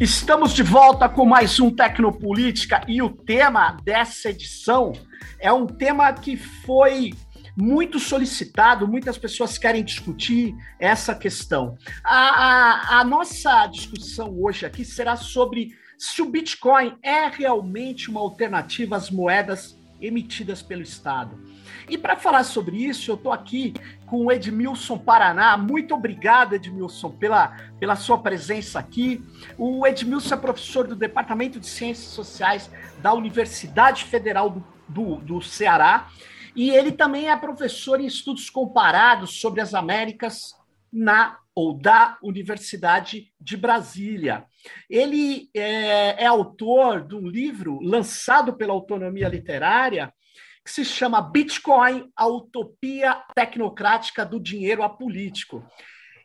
Estamos de volta com mais um Tecnopolítica e o tema dessa edição é um tema que foi muito solicitado, muitas pessoas querem discutir essa questão. A, a, a, nossa discussão hoje aqui será sobre se o Bitcoin é realmente uma alternativa às moedas emitidas pelo Estado. E para falar sobre isso, eu estou aqui com o Edmilson Paraná. Muito obrigado, Edmilson, pela, pela sua presença aqui. O Edmilson é professor do Departamento de Ciências Sociais da Universidade Federal do, do, do Ceará. E ele também é professor em estudos comparados sobre as Américas na ou da Universidade de Brasília. Ele é, é, autor de um livro lançado pela Autonomia Literária que se chama Bitcoin, a utopia tecnocrática do dinheiro apolítico.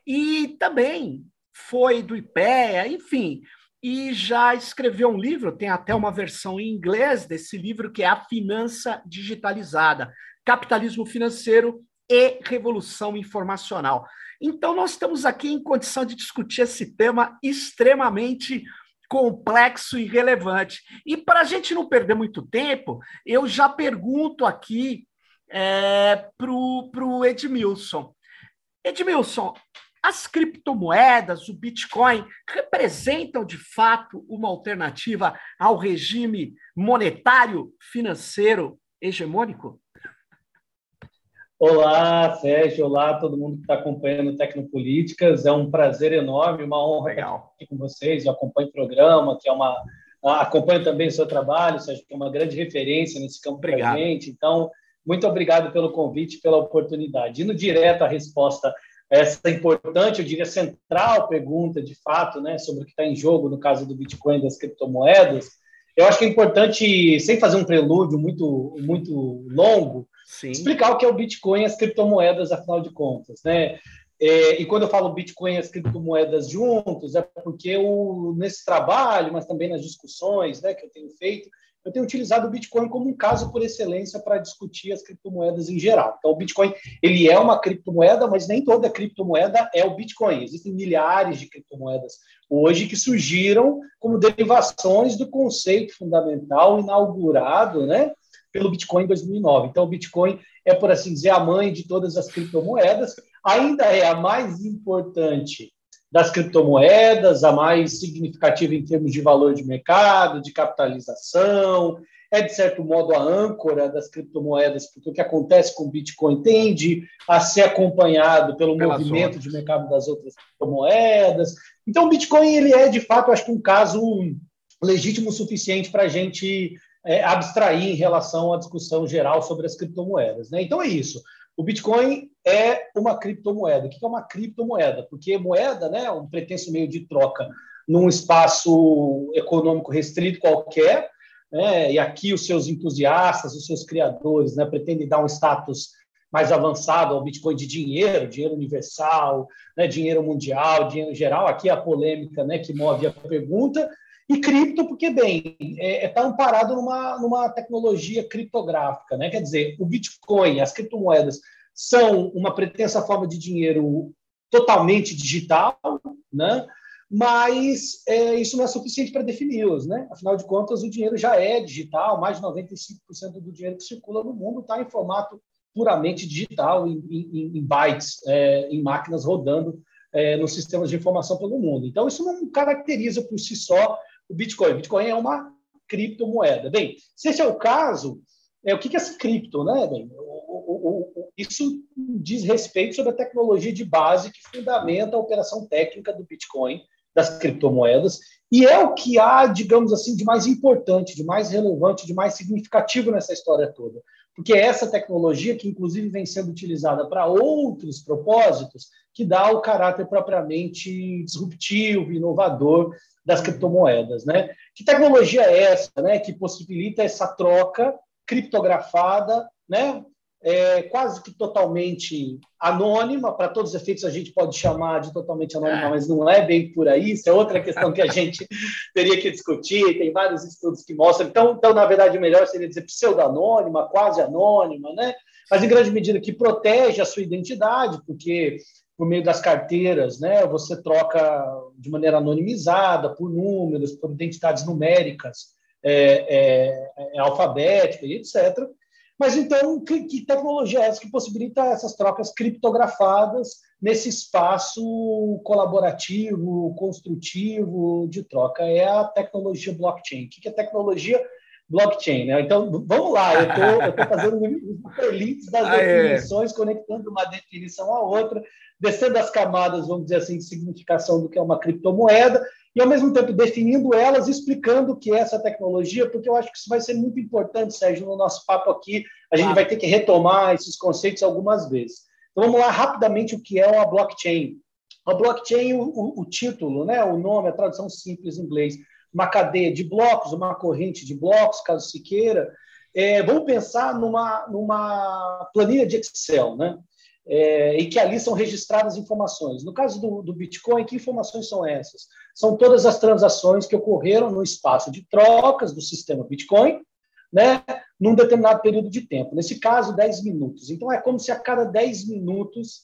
E também foi do IPEA, enfim, e já escreveu um livro, tem até uma versão em inglês desse livro, que é A Finança Digitalizada, Capitalismo Financeiro e Revolução Informacional. Então, nós estamos aqui em condição de discutir esse tema extremamente complexo e relevante. E para a gente não perder muito tempo, eu já pergunto aqui é, para o Edmilson. Edmilson, as criptomoedas, o Bitcoin, representam de fato uma alternativa ao regime monetário financeiro hegemônico? Olá, Sérgio. Olá, todo mundo que está acompanhando Tecnopolíticas. É um prazer enorme, uma honra Legal. estar aqui com vocês. Eu acompanho o programa, que é uma. Acompanho também o seu trabalho, Sérgio, que é uma grande referência nesse campo para a gente. Então, muito obrigado pelo convite, pela oportunidade. Indo direto à resposta a essa importante, eu diria central pergunta, de fato, né, sobre o que está em jogo no caso do Bitcoin e das criptomoedas, eu acho que é importante, sem fazer um prelúdio muito, muito longo, Sim. explicar o que é o Bitcoin e as criptomoedas, afinal de contas, né? É, e quando eu falo Bitcoin e as criptomoedas juntos, é porque eu, nesse trabalho, mas também nas discussões né, que eu tenho feito, eu tenho utilizado o Bitcoin como um caso por excelência para discutir as criptomoedas em geral. Então, o Bitcoin ele é uma criptomoeda, mas nem toda criptomoeda é o Bitcoin. Existem milhares de criptomoedas hoje que surgiram como derivações do conceito fundamental inaugurado, né, pelo Bitcoin em 2009. Então, o Bitcoin é, por assim dizer, a mãe de todas as criptomoedas, ainda é a mais importante das criptomoedas, a mais significativa em termos de valor de mercado, de capitalização, é, de certo modo, a âncora das criptomoedas, porque o que acontece com o Bitcoin tende a ser acompanhado pelo Pela movimento de mercado das outras criptomoedas. Então, o Bitcoin ele é, de fato, acho que um caso legítimo o suficiente para a gente é, abstrair em relação à discussão geral sobre as criptomoedas. Né? Então é isso. O Bitcoin é uma criptomoeda. O que é uma criptomoeda? Porque moeda né, é um pretenso meio de troca num espaço econômico restrito qualquer, né, e aqui os seus entusiastas, os seus criadores, né, pretendem dar um status mais avançado ao Bitcoin de dinheiro, dinheiro universal, né, dinheiro mundial, dinheiro geral. Aqui é a polêmica né, que move a pergunta, e cripto, porque, bem, está é, é tá amparado numa, numa tecnologia criptográfica. Né? Quer dizer, o Bitcoin, as criptomoedas, são uma pretensa forma de dinheiro totalmente digital, né? mas é, isso não é suficiente para defini-los. Né? Afinal de contas, o dinheiro já é digital, mais de 95% do dinheiro que circula no mundo está em formato puramente digital, em, em, em bytes, é, em máquinas rodando é, nos sistemas de informação pelo mundo. Então, isso não caracteriza por si só o Bitcoin. Bitcoin é uma criptomoeda. Bem, se esse é o caso, é, o que é essa cripto? Né? Bem, isso diz respeito sobre a tecnologia de base que fundamenta a operação técnica do Bitcoin, das criptomoedas, e é o que há, digamos assim, de mais importante, de mais relevante, de mais significativo nessa história toda. Porque é essa tecnologia, que inclusive vem sendo utilizada para outros propósitos, que dá o caráter propriamente disruptivo, inovador das criptomoedas. Né? Que tecnologia é essa né, que possibilita essa troca criptografada, né, é, quase que totalmente anônima, para todos os efeitos a gente pode chamar de totalmente anônima, é. mas não é bem por aí, isso é outra questão que a gente teria que discutir, tem vários estudos que mostram. Então, então na verdade, o melhor seria dizer pseudo-anônima, quase anônima, né? mas em grande medida que protege a sua identidade, porque por meio das carteiras, né? Você troca de maneira anonimizada, por números, por identidades numéricas, é, é, é alfabética e etc. Mas então, que, que, tecnologia é essa que possibilita essas trocas criptografadas nesse espaço colaborativo, construtivo de troca? É a tecnologia blockchain. O que é tecnologia blockchain? Né? Então, vamos lá, eu estou fazendo os links das ah, definições, é. conectando uma definição à outra, descendo as camadas, vamos dizer assim, de significação do que é uma criptomoeda, e ao mesmo tempo definindo elas, explicando o que é essa tecnologia, porque eu acho que isso vai ser muito importante, Sérgio, no nosso papo aqui. A gente ah. vai ter que retomar esses conceitos algumas vezes. Então vamos lá rapidamente o que é uma blockchain. A blockchain, o, o título, né, o nome, a tradução simples em inglês, uma cadeia de blocos, uma corrente de blocos, caso se queira. É, vamos pensar numa, numa planilha de Excel, né? é, e que ali são registradas informações. No caso do, do, Bitcoin, que informações são essas? São todas as transações que ocorreram no espaço de trocas do sistema Bitcoin, né, num determinado período de tempo. Nesse caso, 10 minutos. Então, é como se a cada 10 minutos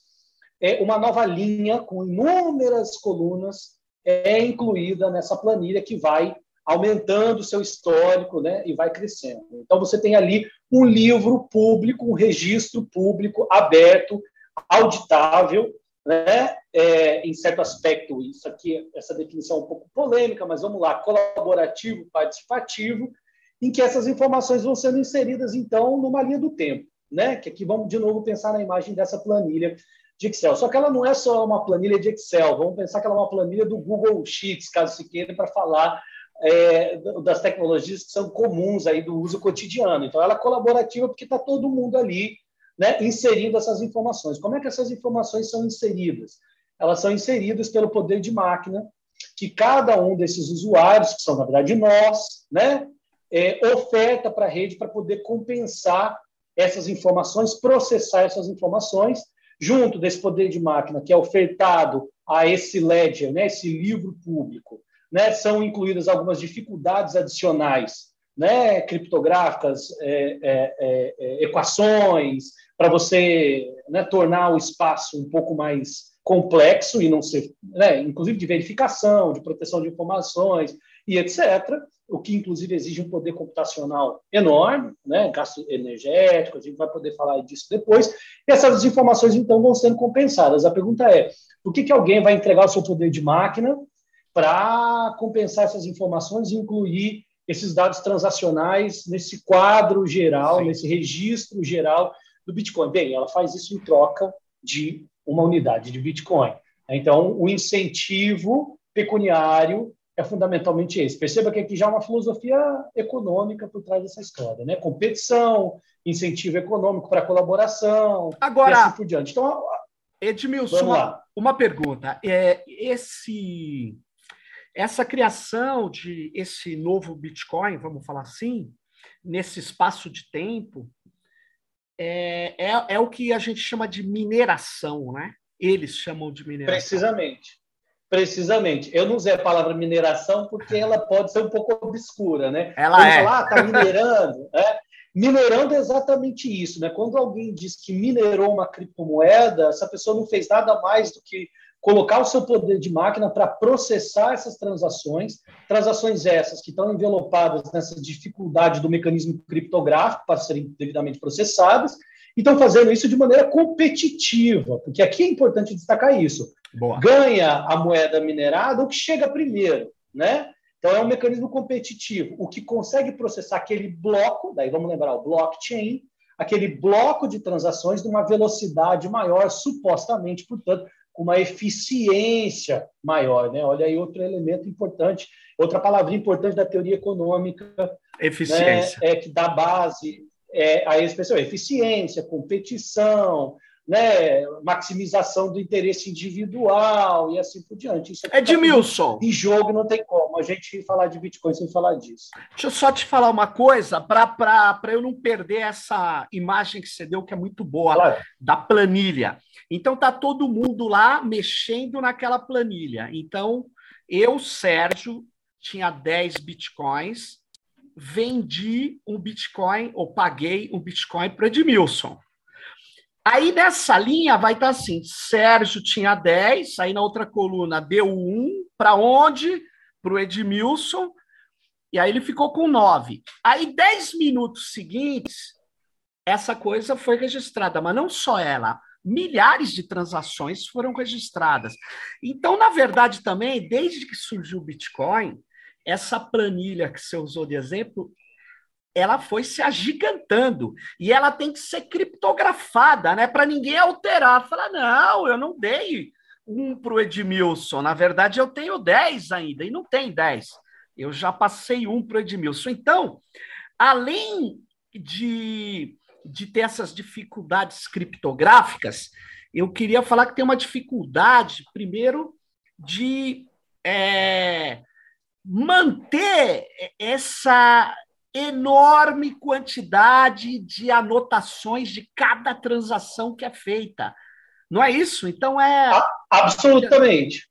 é, uma nova linha com inúmeras colunas é incluída nessa planilha que vai aumentando o seu histórico né, e vai crescendo. Então, você tem ali um livro público, um registro público aberto, auditável, né? É, em certo aspecto, isso aqui, essa definição é um pouco polêmica, mas vamos lá, colaborativo, participativo, em que essas informações vão sendo inseridas, então, numa linha do tempo, né? Que aqui vamos de novo pensar na imagem dessa planilha de Excel. Só que ela não é só uma planilha de Excel, vamos pensar que ela é uma planilha do Google Sheets, caso se queira, para falar é, das tecnologias que são comuns aí do uso cotidiano. Então, ela é colaborativa porque está todo mundo ali né, inserindo essas informações. Como é que essas informações são inseridas? Elas são inseridas pelo poder de máquina que cada um desses usuários, que são na verdade nós, né, é, oferta para a rede para poder compensar essas informações, processar essas informações, junto desse poder de máquina que é ofertado a esse ledger, né, esse livro público, né, são incluídas algumas dificuldades adicionais, né, criptográficas, é, é, é, é equações, para você né, tornar o espaço um pouco mais complexo e não ser, né, inclusive de verificação, de proteção de informações e etc., o que inclusive exige um poder computacional enorme, né, gasto energético, a gente vai poder falar disso depois, e essas informações então vão sendo compensadas. A pergunta é, por que, que alguém vai entregar o seu poder de máquina para compensar essas informações e incluir esses dados transacionais nesse quadro geral, Sim. nesse registro geral do Bitcoin. Bem, ela faz isso em troca de uma unidade de Bitcoin. Então, o incentivo pecuniário é fundamentalmente esse. Perceba que aqui já há uma filosofia econômica por trás dessa história, né? Competição, incentivo econômico para colaboração, Agora, e assim por diante. Então, Edmilson, uma, uma pergunta. É, esse essa criação de esse novo Bitcoin, vamos falar assim, nesse espaço de tempo, é, é, é, o que a gente chama de mineração, né? Eles chamam de mineração. Precisamente. Precisamente. Eu não usei a palavra mineração porque ela pode ser um pouco obscura, né? Ela é. Falar, ah, tá minerando. é. Minerando é exatamente isso, né? Quando alguém diz que minerou uma criptomoeda, essa pessoa não fez nada mais do que colocar o seu poder de máquina para processar essas transações, transações essas que estão envelopadas nessa dificuldade do mecanismo criptográfico para serem devidamente processadas, e estão fazendo isso de maneira competitiva, porque aqui é importante destacar isso. Boa. Ganha a moeda minerada o que chega primeiro, né? Então é um mecanismo competitivo, o que consegue processar aquele bloco, daí vamos lembrar o blockchain, aquele bloco de transações numa velocidade maior, supostamente, portanto, com uma eficiência maior. Né? Olha aí outro elemento importante, outra palavrinha importante da teoria econômica. Eficiência. Né? É que dá base é, a expressão eficiência, competição, né, maximização do interesse individual e assim por diante. Isso é Edmilson. Em jogo não tem como a gente falar de Bitcoin sem falar disso. Deixa eu só te falar uma coisa, para eu não perder essa imagem que você deu, que é muito boa, claro. da planilha. Então tá todo mundo lá mexendo naquela planilha. Então, eu, Sérgio, tinha 10 bitcoins, vendi um bitcoin ou paguei um bitcoin para Edmilson. Aí nessa linha vai estar assim: Sérgio tinha 10, aí na outra coluna deu 1, para onde? Para o Edmilson, e aí ele ficou com 9. Aí, 10 minutos seguintes, essa coisa foi registrada, mas não só ela, milhares de transações foram registradas. Então, na verdade, também, desde que surgiu o Bitcoin, essa planilha que você usou de exemplo, ela foi se agigantando e ela tem que ser criptografada, né, para ninguém alterar. Falar, não, eu não dei um para o Edmilson, na verdade eu tenho 10 ainda, e não tem 10. Eu já passei um para o Edmilson. Então, além de, de ter essas dificuldades criptográficas, eu queria falar que tem uma dificuldade, primeiro, de é, manter essa enorme quantidade de anotações de cada transação que é feita. Não é isso? Então é. Absolutamente.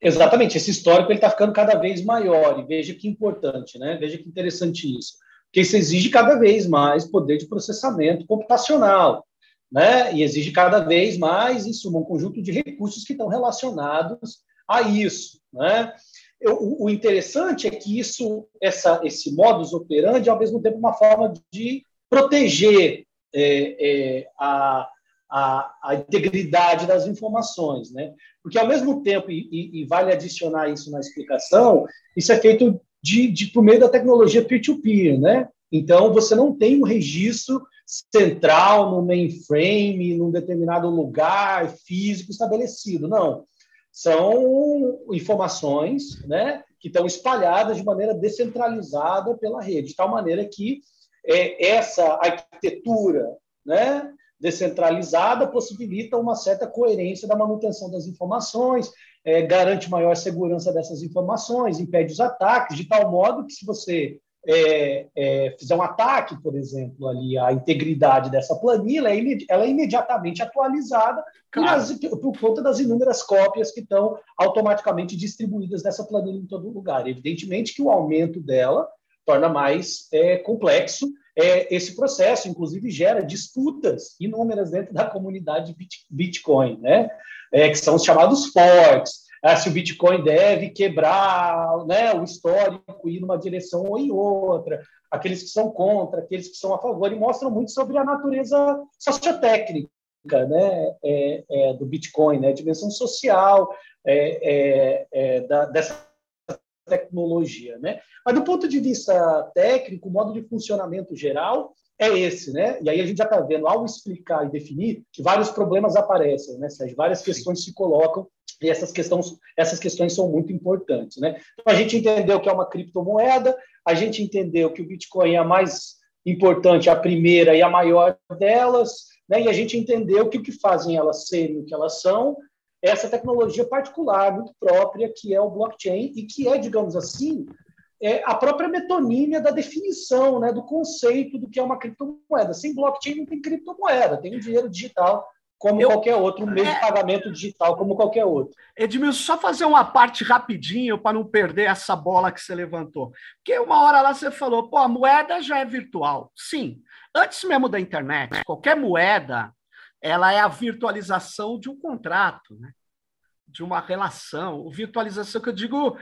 Exatamente. Esse histórico está ficando cada vez maior. E veja que importante, né? Veja que interessante isso. Porque isso exige cada vez mais poder de processamento computacional. Né? E exige cada vez mais, em suma, um conjunto de recursos que estão relacionados a isso. Né? O, o, interessante é que isso, essa, esse modus operandi, é ao mesmo tempo, uma forma de proteger é, é, a, a, a, integridade das informações, né? Porque ao mesmo tempo, e, e, e, vale adicionar isso na explicação, isso é feito de, de por meio da tecnologia peer-to-peer, -peer, né? Então você não tem um registro central no mainframe, num determinado lugar físico estabelecido, não são informações né, que estão espalhadas de maneira descentralizada pela rede, de tal maneira que é, essa arquitetura né, descentralizada possibilita uma certa coerência da manutenção das informações, é, garante maior segurança dessas informações, impede os ataques, de tal modo que se você é, é, fizer um ataque, por exemplo, ali a integridade dessa planilha, ela é imediatamente atualizada claro. por, por, conta das inúmeras cópias que estão automaticamente distribuídas dessa planilha em todo lugar. Evidentemente que o aumento dela torna mais é, complexo é, esse processo, inclusive gera disputas inúmeras dentro da comunidade Bitcoin, né? É, que são os chamados forks ah, se o Bitcoin deve quebrar né, o histórico, ir numa direção ou em outra, aqueles que são contra, aqueles que são a favor, e mostram muito sobre a natureza sociotécnica né, é, é, do Bitcoin, né, a dimensão social é, é, é, da, dessa tecnologia. Né? Mas, do ponto de vista técnico, o modo de funcionamento geral é esse, né? E aí a gente já está vendo, ao explicar e definir, que vários problemas aparecem, né, Sérgio? Várias questões se colocam e essas questões, essas questões são muito importantes, né? Então, a gente entendeu que é uma criptomoeda, a gente entendeu que o Bitcoin é a mais importante, a primeira e a maior delas, né? E a gente entendeu que o que fazem elas serem o que elas são é essa tecnologia particular, muito própria, que é o blockchain e que é, digamos assim, é a própria metonímia da definição, né, do conceito do que é uma criptomoeda. Sem blockchain não tem criptomoeda, tem o dinheiro digital como eu, qualquer outro, um meio é, de pagamento digital como qualquer outro. Edmilson, só fazer uma parte rapidinho para não perder essa bola que você levantou. Porque uma hora lá você falou, pô, a moeda já é virtual. Sim, antes mesmo da internet, qualquer moeda, ela é a virtualização de um contrato, né? de uma relação. Virtualização que eu digo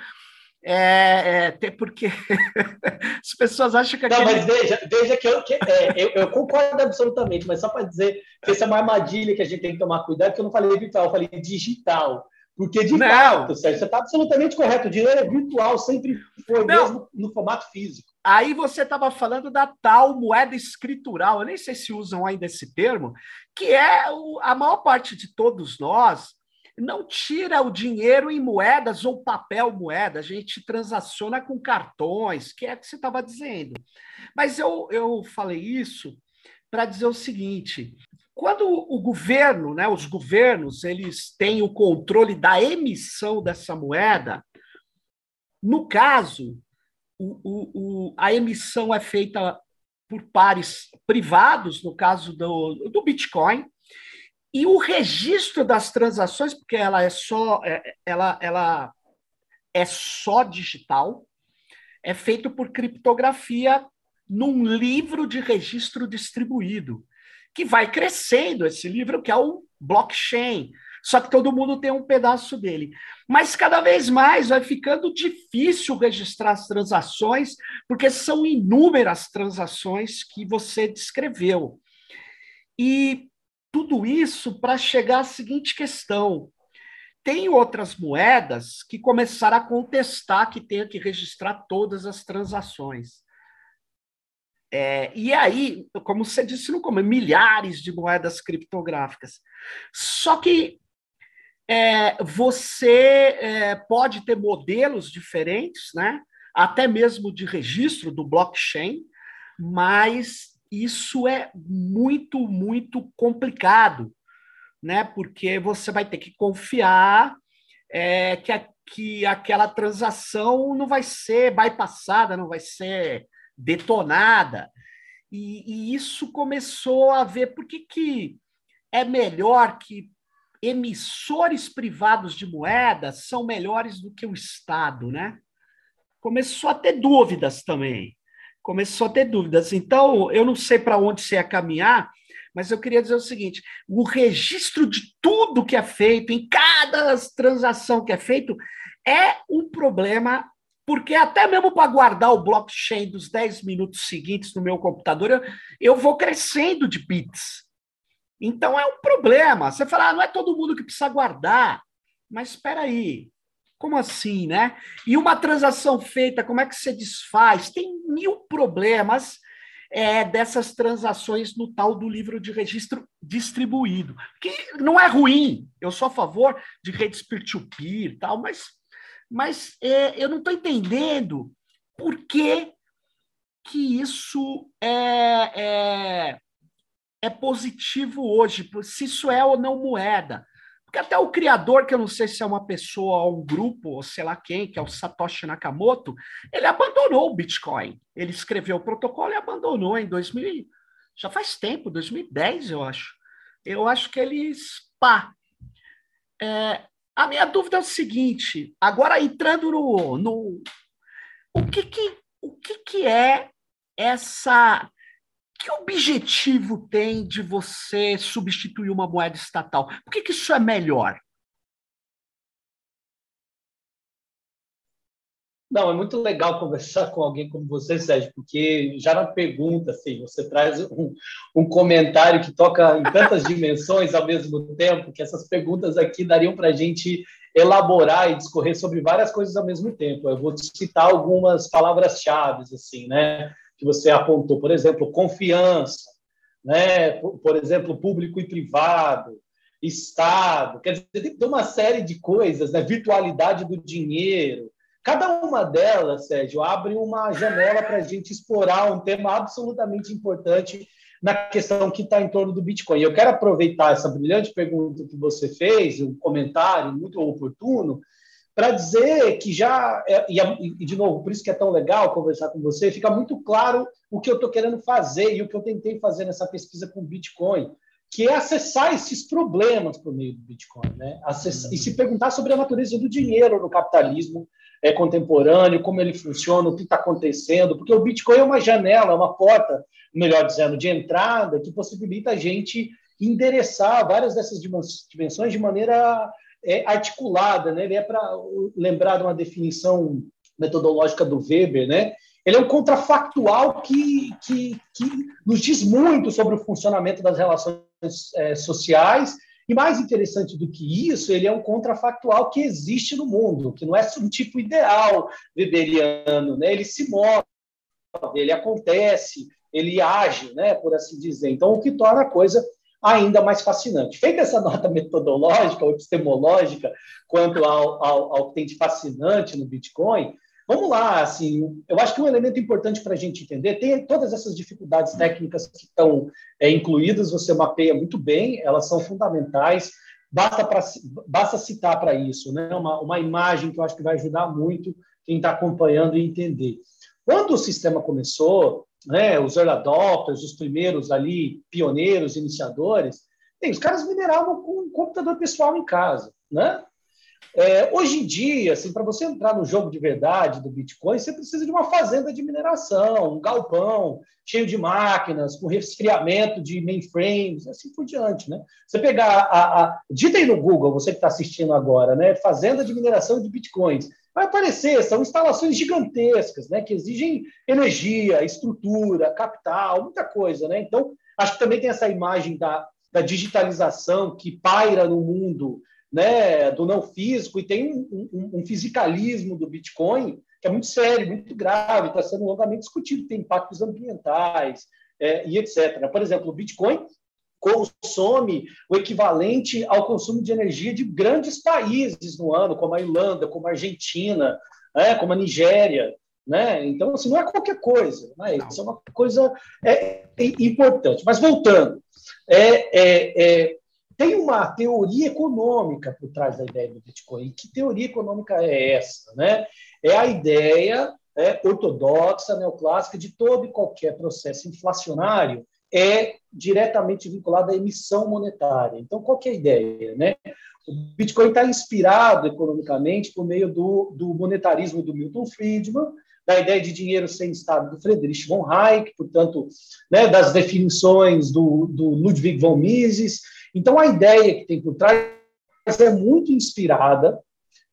é, é, porque as pessoas acham que. Não, aquele... mas veja, veja que, eu, que é, eu, eu, concordo absolutamente, mas só para dizer que essa é uma armadilha que a gente tem que tomar cuidado, que eu não falei virtual, eu falei digital. Porque, de não. fato, Sérgio, você está absolutamente correto. O dinheiro é virtual, sempre foi, não. mesmo no formato físico. Aí você estava falando da tal moeda escritural, eu nem sei se usam ainda esse termo, que é o, a maior parte de todos nós não tira o dinheiro em moedas ou papel moeda, a gente transaciona com cartões, que é o que você estava dizendo. Mas eu, eu falei isso para dizer o seguinte: quando o governo, né, os governos, eles têm o controle da emissão dessa moeda, no caso, o, o, o, a emissão é feita por pares privados, no caso do, do Bitcoin, e o registro das transações, porque ela é só, é, ela, ela é só digital, é feito por criptografia num livro de registro distribuído. que vai crescendo esse livro, que é o blockchain. Só que todo mundo tem um pedaço dele. Mas cada vez mais vai ficando difícil registrar as transações, porque são inúmeras transações que você descreveu. E tudo isso para chegar à seguinte questão: tem outras moedas que começaram a contestar que tenha que registrar todas as transações. É, e aí, como você disse no começo, milhares de moedas criptográficas. Só que é, você é, pode ter modelos diferentes, né? até mesmo de registro do blockchain, mas isso é muito, muito complicado, né? porque você vai ter que confiar é, que, a, que aquela transação não vai ser bypassada, não vai ser detonada. E, e isso começou a ver por que, que é melhor que emissores privados de moedas são melhores do que o Estado, né? Começou a ter dúvidas também. Começou a ter dúvidas. Então, eu não sei para onde você ia caminhar, mas eu queria dizer o seguinte: o registro de tudo que é feito, em cada transação que é feito, é um problema porque até mesmo para guardar o blockchain dos 10 minutos seguintes no meu computador, eu, eu vou crescendo de bits. Então é um problema. Você fala, ah, não é todo mundo que precisa guardar. Mas espera aí, como assim, né? E uma transação feita, como é que você desfaz? Tem mil problemas é, dessas transações no tal do livro de registro distribuído. Que não é ruim, eu sou a favor de redes peer-to-peer e tal, mas mas é, eu não estou entendendo por que, que isso é, é, é positivo hoje, se isso é ou não moeda. Porque até o criador, que eu não sei se é uma pessoa ou um grupo, ou sei lá quem, que é o Satoshi Nakamoto, ele abandonou o Bitcoin. Ele escreveu o protocolo e abandonou em 2000, já faz tempo, 2010, eu acho. Eu acho que eles, pá, é, a minha dúvida é o seguinte: agora entrando no. no o que, que, o que, que é essa. Que objetivo tem de você substituir uma moeda estatal? Por que, que isso é melhor? Não, é muito legal conversar com alguém como você, Sérgio, porque já na pergunta, assim, você traz um, um comentário que toca em tantas dimensões ao mesmo tempo, que essas perguntas aqui dariam para a gente elaborar e discorrer sobre várias coisas ao mesmo tempo. Eu vou citar algumas palavras-chave, assim, né, que você apontou. Por exemplo, confiança, né, por, exemplo, público e privado, Estado, quer dizer, tem uma série de coisas, né, virtualidade do dinheiro, Cada uma delas, Sérgio, abre uma janela para a gente explorar um tema absolutamente importante na questão que está em torno do Bitcoin. Eu quero aproveitar essa brilhante pergunta que você fez, um comentário muito oportuno, para dizer que já, é, e, de novo, por isso que é tão legal conversar com você, fica muito claro o que eu estou querendo fazer e o que eu tentei fazer nessa pesquisa com o Bitcoin, que é acessar esses problemas por meio do Bitcoin, né? Acessar, e se perguntar sobre a natureza do dinheiro no capitalismo, é, contemporâneo, como ele funciona, o que está acontecendo, porque o Bitcoin é uma janela, é uma porta, melhor dizendo, de entrada que possibilita a gente endereçar várias dessas dimensões de maneira é, articulada. Né? Ele é para lembrar de uma definição metodológica do Weber, né? Ele é um contrafactual que, que, que nos diz muito sobre o funcionamento das relações é, sociais e mais interessante do que isso, ele é um contrafactual que existe no mundo, que não é um tipo ideal weberiano, né? Ele se move, ele acontece, ele age, né? Por assim dizer. Então, o que torna a coisa ainda mais fascinante. Feita essa nota metodológica ou epistemológica quanto ao, ao, ao que tem de fascinante no Bitcoin, Vamos lá, assim, eu acho que um elemento importante para a gente entender, tem todas essas dificuldades técnicas que estão é, incluídas, você mapeia muito bem, elas são fundamentais, basta, pra, basta citar para isso, né? Uma, uma imagem que eu acho que vai ajudar muito quem está acompanhando e entender. Quando o sistema começou, né, os early adopters, os primeiros ali, pioneiros, iniciadores, os caras mineravam com um computador pessoal em casa, né? É, hoje em dia, assim, para você entrar no jogo de verdade do Bitcoin, você precisa de uma fazenda de mineração, um galpão cheio de máquinas, com resfriamento de mainframes, assim por diante. Né? Você pegar a. a dita aí no Google, você que está assistindo agora, né? Fazenda de mineração de Bitcoins. Vai aparecer, são instalações gigantescas, né? Que exigem energia, estrutura, capital, muita coisa, né? Então, acho que também tem essa imagem da, da digitalização que paira no mundo né, do não físico, e tem um, um, um fisicalismo do Bitcoin que é muito sério, muito grave, está sendo longamente discutido, tem impactos ambientais é, e etc. Por exemplo, o Bitcoin consome o equivalente ao consumo de energia de grandes países no ano, como a Irlanda, como a Argentina, né, como a Nigéria. Né? Então, assim, não é qualquer coisa. Né? Isso é uma coisa é, é importante. Mas voltando, é, é, é tem uma teoria econômica por trás da ideia do Bitcoin. Que teoria econômica é essa? Né? É a ideia é, ortodoxa, neoclássica, de todo e qualquer processo inflacionário é diretamente vinculado à emissão monetária. Então, qual é a ideia? Né? O Bitcoin está inspirado economicamente por meio do, do monetarismo do Milton Friedman, da ideia de dinheiro sem Estado do Friedrich von Hayek, portanto, né, das definições do, do Ludwig von Mises, então, a ideia que tem por trás é muito inspirada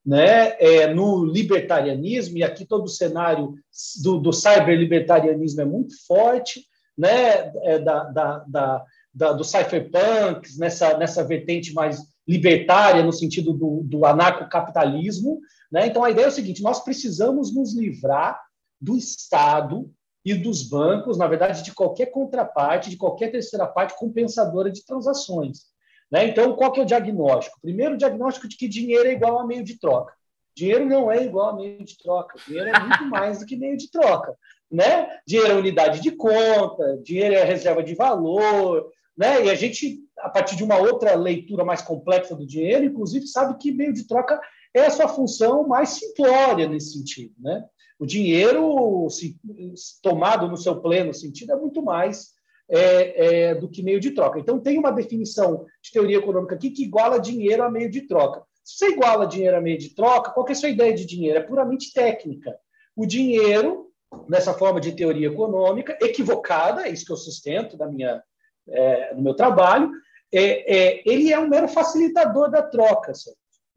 né, é, no libertarianismo, e aqui todo o cenário do, do cyberlibertarianismo é muito forte, né, é, da, da, da, da, do cypherpunks, nessa, nessa vertente mais libertária, no sentido do, do anarcocapitalismo. Né? Então, a ideia é o seguinte: nós precisamos nos livrar do Estado e dos bancos, na verdade, de qualquer contraparte, de qualquer terceira parte compensadora de transações. Né? Então, qual que é o diagnóstico? Primeiro, o diagnóstico de que dinheiro é igual a meio de troca. Dinheiro não é igual a meio de troca. Dinheiro é muito mais do que meio de troca. Né? Dinheiro é unidade de conta, dinheiro é reserva de valor. Né? E a gente, a partir de uma outra leitura mais complexa do dinheiro, inclusive, sabe que meio de troca é a sua função mais simplória nesse sentido. Né? O dinheiro, se, tomado no seu pleno sentido, é muito mais é, é, do que meio de troca. Então, tem uma definição de teoria econômica aqui que iguala dinheiro a meio de troca. Se você iguala dinheiro a meio de troca, qual é a sua ideia de dinheiro? É puramente técnica. O dinheiro, nessa forma de teoria econômica, equivocada, é isso que eu sustento da minha, é, no meu trabalho, é, é, ele é um mero facilitador da troca.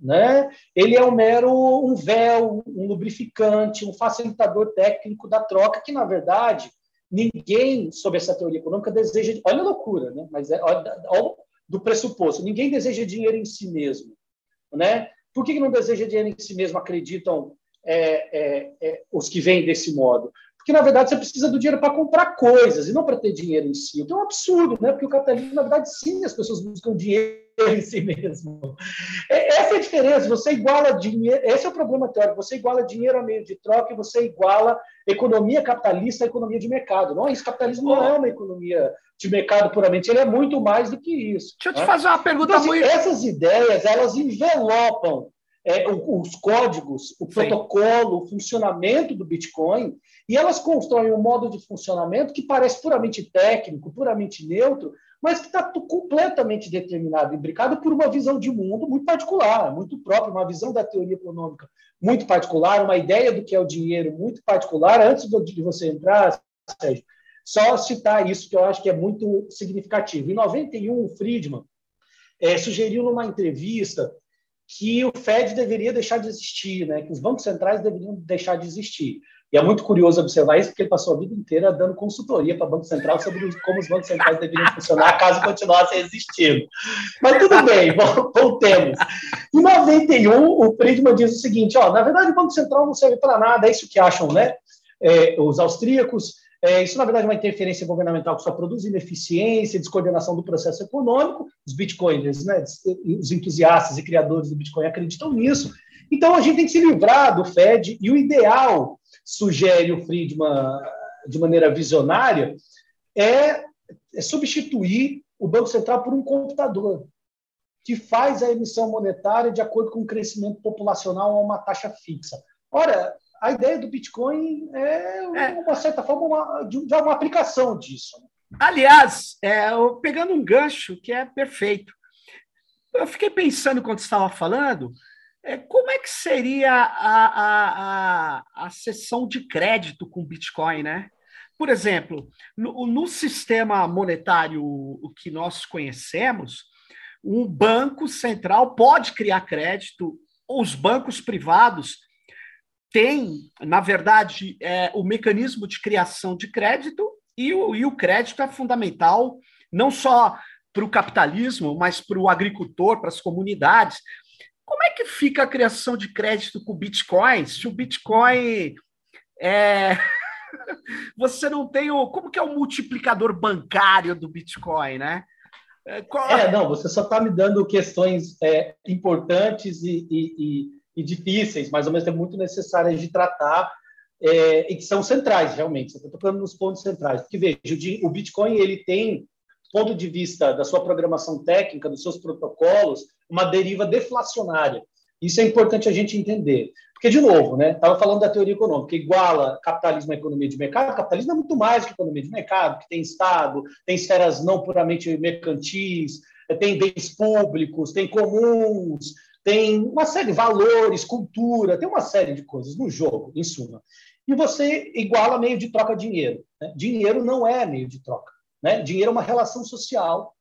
Né? Ele é um mero um véu, um lubrificante, um facilitador técnico da troca, que, na verdade, ninguém, sob essa teoria econômica, deseja. Olha a loucura, né? mas é, olha, olha do pressuposto: ninguém deseja dinheiro em si mesmo. Né? Por que não deseja dinheiro em si mesmo, acreditam é, é, é, os que vêm desse modo? Porque, na verdade, você precisa do dinheiro para comprar coisas e não para ter dinheiro em si. Então é um absurdo, né? porque o capitalismo, na verdade, sim, as pessoas buscam dinheiro em si mesmo. É, essa é a diferença. Você iguala dinheiro. Esse é o problema teórico. Você iguala dinheiro a meio de troca e você iguala economia capitalista a economia de mercado. Não, esse capitalismo oh. não é uma economia de mercado puramente. Ele é muito mais do que isso. Deixa eu te né? fazer uma pergunta então, assim, muito. Essas ideias elas envelopam é, os códigos, o Sim. protocolo, o funcionamento do Bitcoin, e elas constroem um modo de funcionamento que parece puramente técnico, puramente neutro, mas que está completamente determinado e imbricado por uma visão de mundo muito particular, muito própria, uma visão da teoria econômica muito particular, uma ideia do que é o dinheiro muito particular. Antes de você entrar, Sérgio, só citar isso que eu acho que é muito significativo. Em 91, o Friedman é, sugeriu numa entrevista que o Fed deveria deixar de existir, né? que os bancos centrais deveriam deixar de existir. E é muito curioso observar isso, porque ele passou a vida inteira dando consultoria para o Banco Central sobre como os bancos centrais deveriam funcionar caso continuassem existindo. Mas tudo bem, voltemos. Em 91, o Friedman diz o seguinte: ó, na verdade, o Banco Central não serve para nada, é isso que acham né? É, os austríacos. É, isso, na verdade, é uma interferência governamental que só produz ineficiência, descoordenação do processo econômico. Os bitcoiners, né, os entusiastas e criadores do Bitcoin acreditam nisso. Então, a gente tem que se livrar do Fed, e o ideal, sugere o Friedman de maneira visionária, é, é substituir o Banco Central por um computador que faz a emissão monetária de acordo com o crescimento populacional a uma taxa fixa. Ora, a ideia do Bitcoin é, é. uma certa forma, uma, de, uma aplicação disso. Aliás, é, pegando um gancho que é perfeito, eu fiquei pensando quando estava falando, É, como é que seria a, a, a, a sessão de crédito com Bitcoin, né? Por exemplo, no, no sistema monetário que nós conhecemos, um banco central pode criar crédito, os bancos privados têm, na verdade, é, o mecanismo de criação de crédito, e o, e o crédito é fundamental, não só para o capitalismo, mas para o agricultor, para as comunidades. Como é que fica a criação de crédito com Bitcoin? Se o Bitcoin é. Você não tem o. Como que é o multiplicador bancário do Bitcoin, né? É, qual... é não, você só está me dando questões é, importantes e, e, e, e, difíceis, mas ao mesmo tempo muito necessárias de tratar é, e que são centrais, realmente. Você está tocando nos pontos centrais. Porque, veja, o Bitcoin ele tem ponto de vista da sua programação técnica, dos seus protocolos, uma deriva deflacionária. Isso é importante a gente entender. Porque, de novo, né, estava falando da teoria econômica, iguala capitalismo à economia de mercado. capitalismo é muito mais que economia de mercado, que tem Estado, tem esferas não puramente mercantis, tem bens públicos, tem comuns, tem uma série de valores, cultura, tem uma série de coisas no jogo, em suma. E você iguala meio de troca dinheiro. Né? Dinheiro não é meio de troca. Né? Dinheiro é uma relação social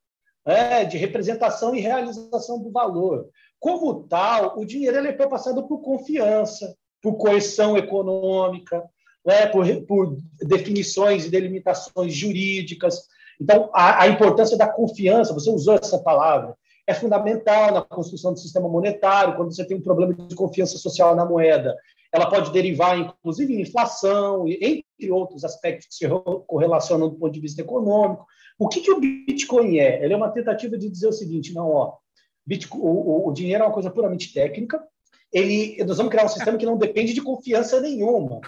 né? de representação e realização do valor. Como tal, o dinheiro ele foi passado por confiança, por coerção econômica, né? por, por definições e delimitações jurídicas. Então, a, a importância da confiança, você usou essa palavra, é fundamental na construção do sistema monetário, quando você tem um problema de confiança social na moeda. Ela pode derivar, inclusive, em inflação, entre outros aspectos que se correlacionam do ponto de vista econômico. O que, que o Bitcoin é? Ele é uma tentativa de dizer o seguinte: não, ó, Bitcoin, o, o, dinheiro é uma coisa puramente técnica. Ele, nós vamos criar um sistema que não depende de confiança nenhuma.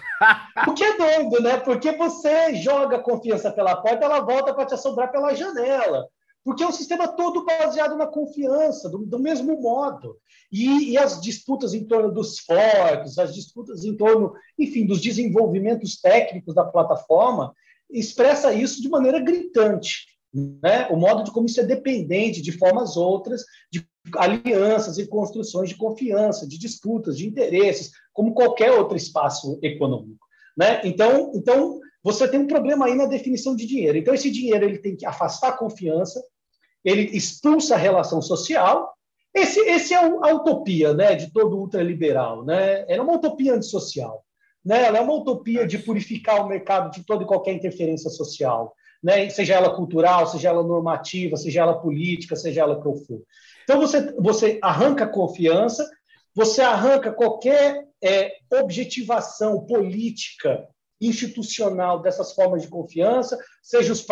O que é doido, né? Porque você joga confiança pela porta, ela volta para te assombrar pela janela porque é um sistema todo baseado na confiança, do, do mesmo modo. E, e, as disputas em torno dos forks, as disputas em torno, enfim, dos desenvolvimentos técnicos da plataforma, expressa isso de maneira gritante. Né? O modo de como isso é dependente de formas outras, de alianças e construções de confiança, de disputas, de interesses, como qualquer outro espaço econômico. Né? Então, então, você tem um problema aí na definição de dinheiro. Então, esse dinheiro ele tem que afastar a confiança, ele expulsa a relação social. Esse, esse é a utopia né, de todo ultraliberal. Né? Ela é uma utopia antissocial. Né? Ela é uma utopia de purificar o mercado de toda e qualquer interferência social, né? seja ela cultural, seja ela normativa, seja ela política, seja ela que for. Então, você, você arranca confiança, você arranca qualquer é, objetivação política institucional dessas formas de confiança, seja os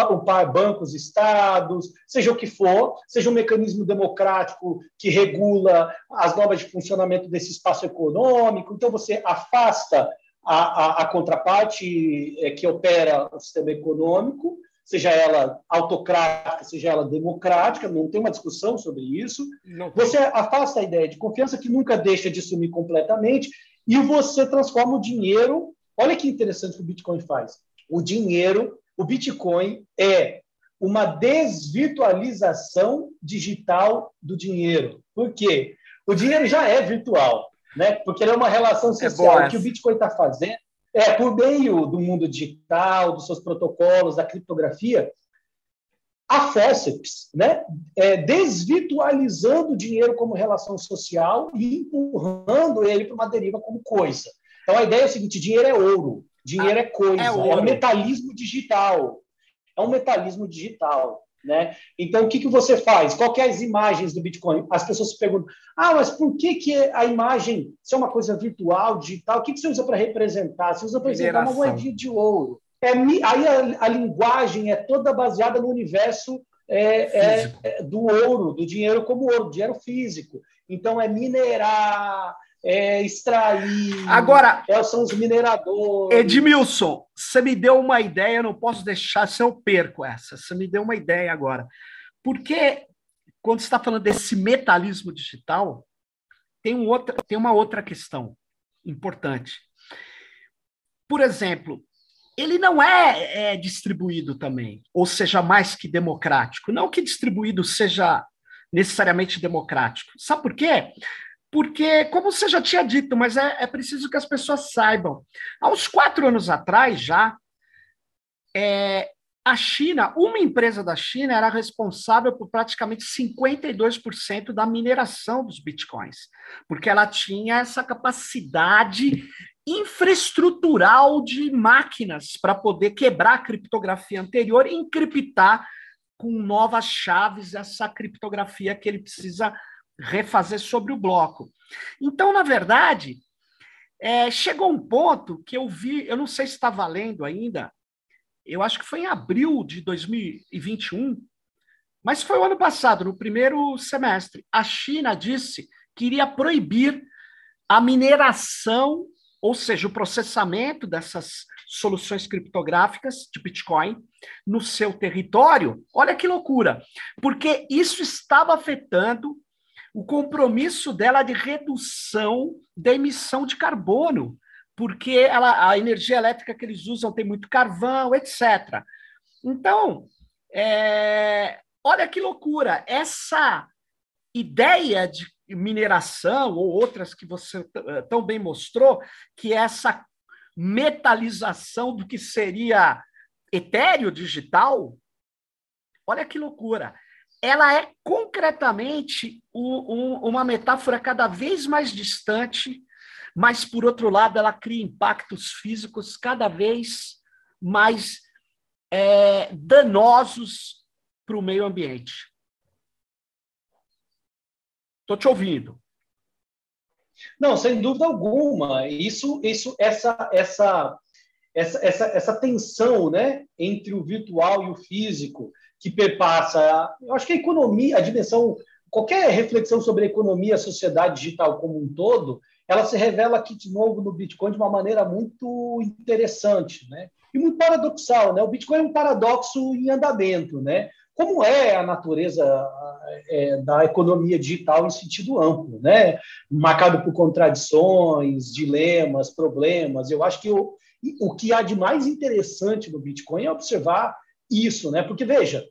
bancos, estados, seja o que for, seja um mecanismo democrático que regula as normas de funcionamento desse espaço econômico. Então, você afasta a, a, a contraparte é, que opera o sistema econômico, seja ela autocrática, seja ela democrática, não tem uma discussão sobre isso. Não. Você afasta a ideia de confiança que nunca deixa de sumir completamente e você transforma o dinheiro Olha que interessante que o Bitcoin faz. O dinheiro, o Bitcoin é uma desvirtualização digital do dinheiro. Por quê? O dinheiro já é virtual, né? Porque ele é uma relação é social. É o que o Bitcoin está fazendo é, por meio do mundo digital, dos seus protocolos, da criptografia, a forceps, né? É, desvirtualizando o dinheiro como relação social e empurrando ele para uma deriva como coisa. Então a ideia é o seguinte: dinheiro é ouro, dinheiro ah, é coisa, é, é um metalismo digital. É um metalismo digital. Né? Então, o que, que você faz? Qual que é as imagens do Bitcoin? As pessoas se perguntam, ah, mas por que, que a imagem, se é uma coisa virtual, digital, o que, que você usa para representar? Você usa para representar uma moedinha de ouro. É, aí a, a, linguagem é toda baseada no universo é, é, é, do ouro, do dinheiro como ouro, dinheiro físico. Então, é minerar, é extrair. Agora, é, são os mineradores. Edmilson, você me deu uma ideia, eu não posso deixar se eu perco essa. Você me deu uma ideia agora. Porque quando você está falando desse metalismo digital, tem, um outra, tem uma outra questão importante. Por exemplo, ele não é, é, distribuído também, ou seja, mais que democrático. Não que distribuído seja necessariamente democrático. Sabe por quê? Porque, como você já tinha dito, mas é, é preciso que as pessoas saibam. Há uns quatro anos atrás, já, é, a China, uma empresa da China era responsável por praticamente 52% da mineração dos bitcoins, porque ela tinha essa capacidade infraestrutural de máquinas para poder quebrar a criptografia anterior e encriptar com novas chaves essa criptografia que ele precisa refazer sobre o bloco. Então, na verdade, é, chegou um ponto que eu vi, eu não sei se está valendo ainda, eu acho que foi em abril de 2021, mas foi o ano passado, no primeiro semestre. A China disse que iria proibir a mineração, ou seja, o processamento dessas soluções criptográficas de Bitcoin no seu território. Olha que loucura! Porque isso estava afetando o compromisso dela de redução da emissão de carbono porque ela, a energia elétrica que eles usam tem muito carvão, etc. Então, é, olha que loucura, essa ideia de mineração, ou outras que você eh, tão bem mostrou, que é essa metalização do que seria etéreo digital, olha que loucura. Ela é concretamente um, um, uma metáfora cada vez mais distante mas, por outro lado, ela cria impactos físicos cada vez mais é, danosos para o meio ambiente. Estou te ouvindo. Não, sem dúvida alguma. Isso, isso, essa, essa, essa, essa, essa tensão, né, entre o virtual e o físico, que perpassa. Eu acho que a economia, a dimensão, qualquer reflexão sobre a economia, a sociedade digital como um todo, ela se revela aqui de novo no Bitcoin de uma maneira muito interessante, né? E muito paradoxal, né? O Bitcoin é um paradoxo em andamento, né? Como é a natureza é, da economia digital em sentido amplo, né? Marcado por contradições, dilemas, problemas. Eu acho que o, o que há de mais interessante no Bitcoin é observar isso, né? Porque veja,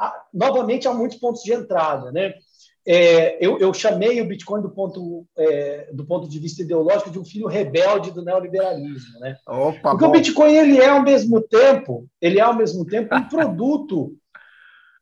há, novamente há muitos pontos de entrada, né? é, eu, eu, chamei o Bitcoin do ponto, é, do ponto de vista ideológico de um filho rebelde do neoliberalismo, né? Opa, Porque bom. o Bitcoin ele é ao mesmo tempo, ele é ao mesmo tempo um produto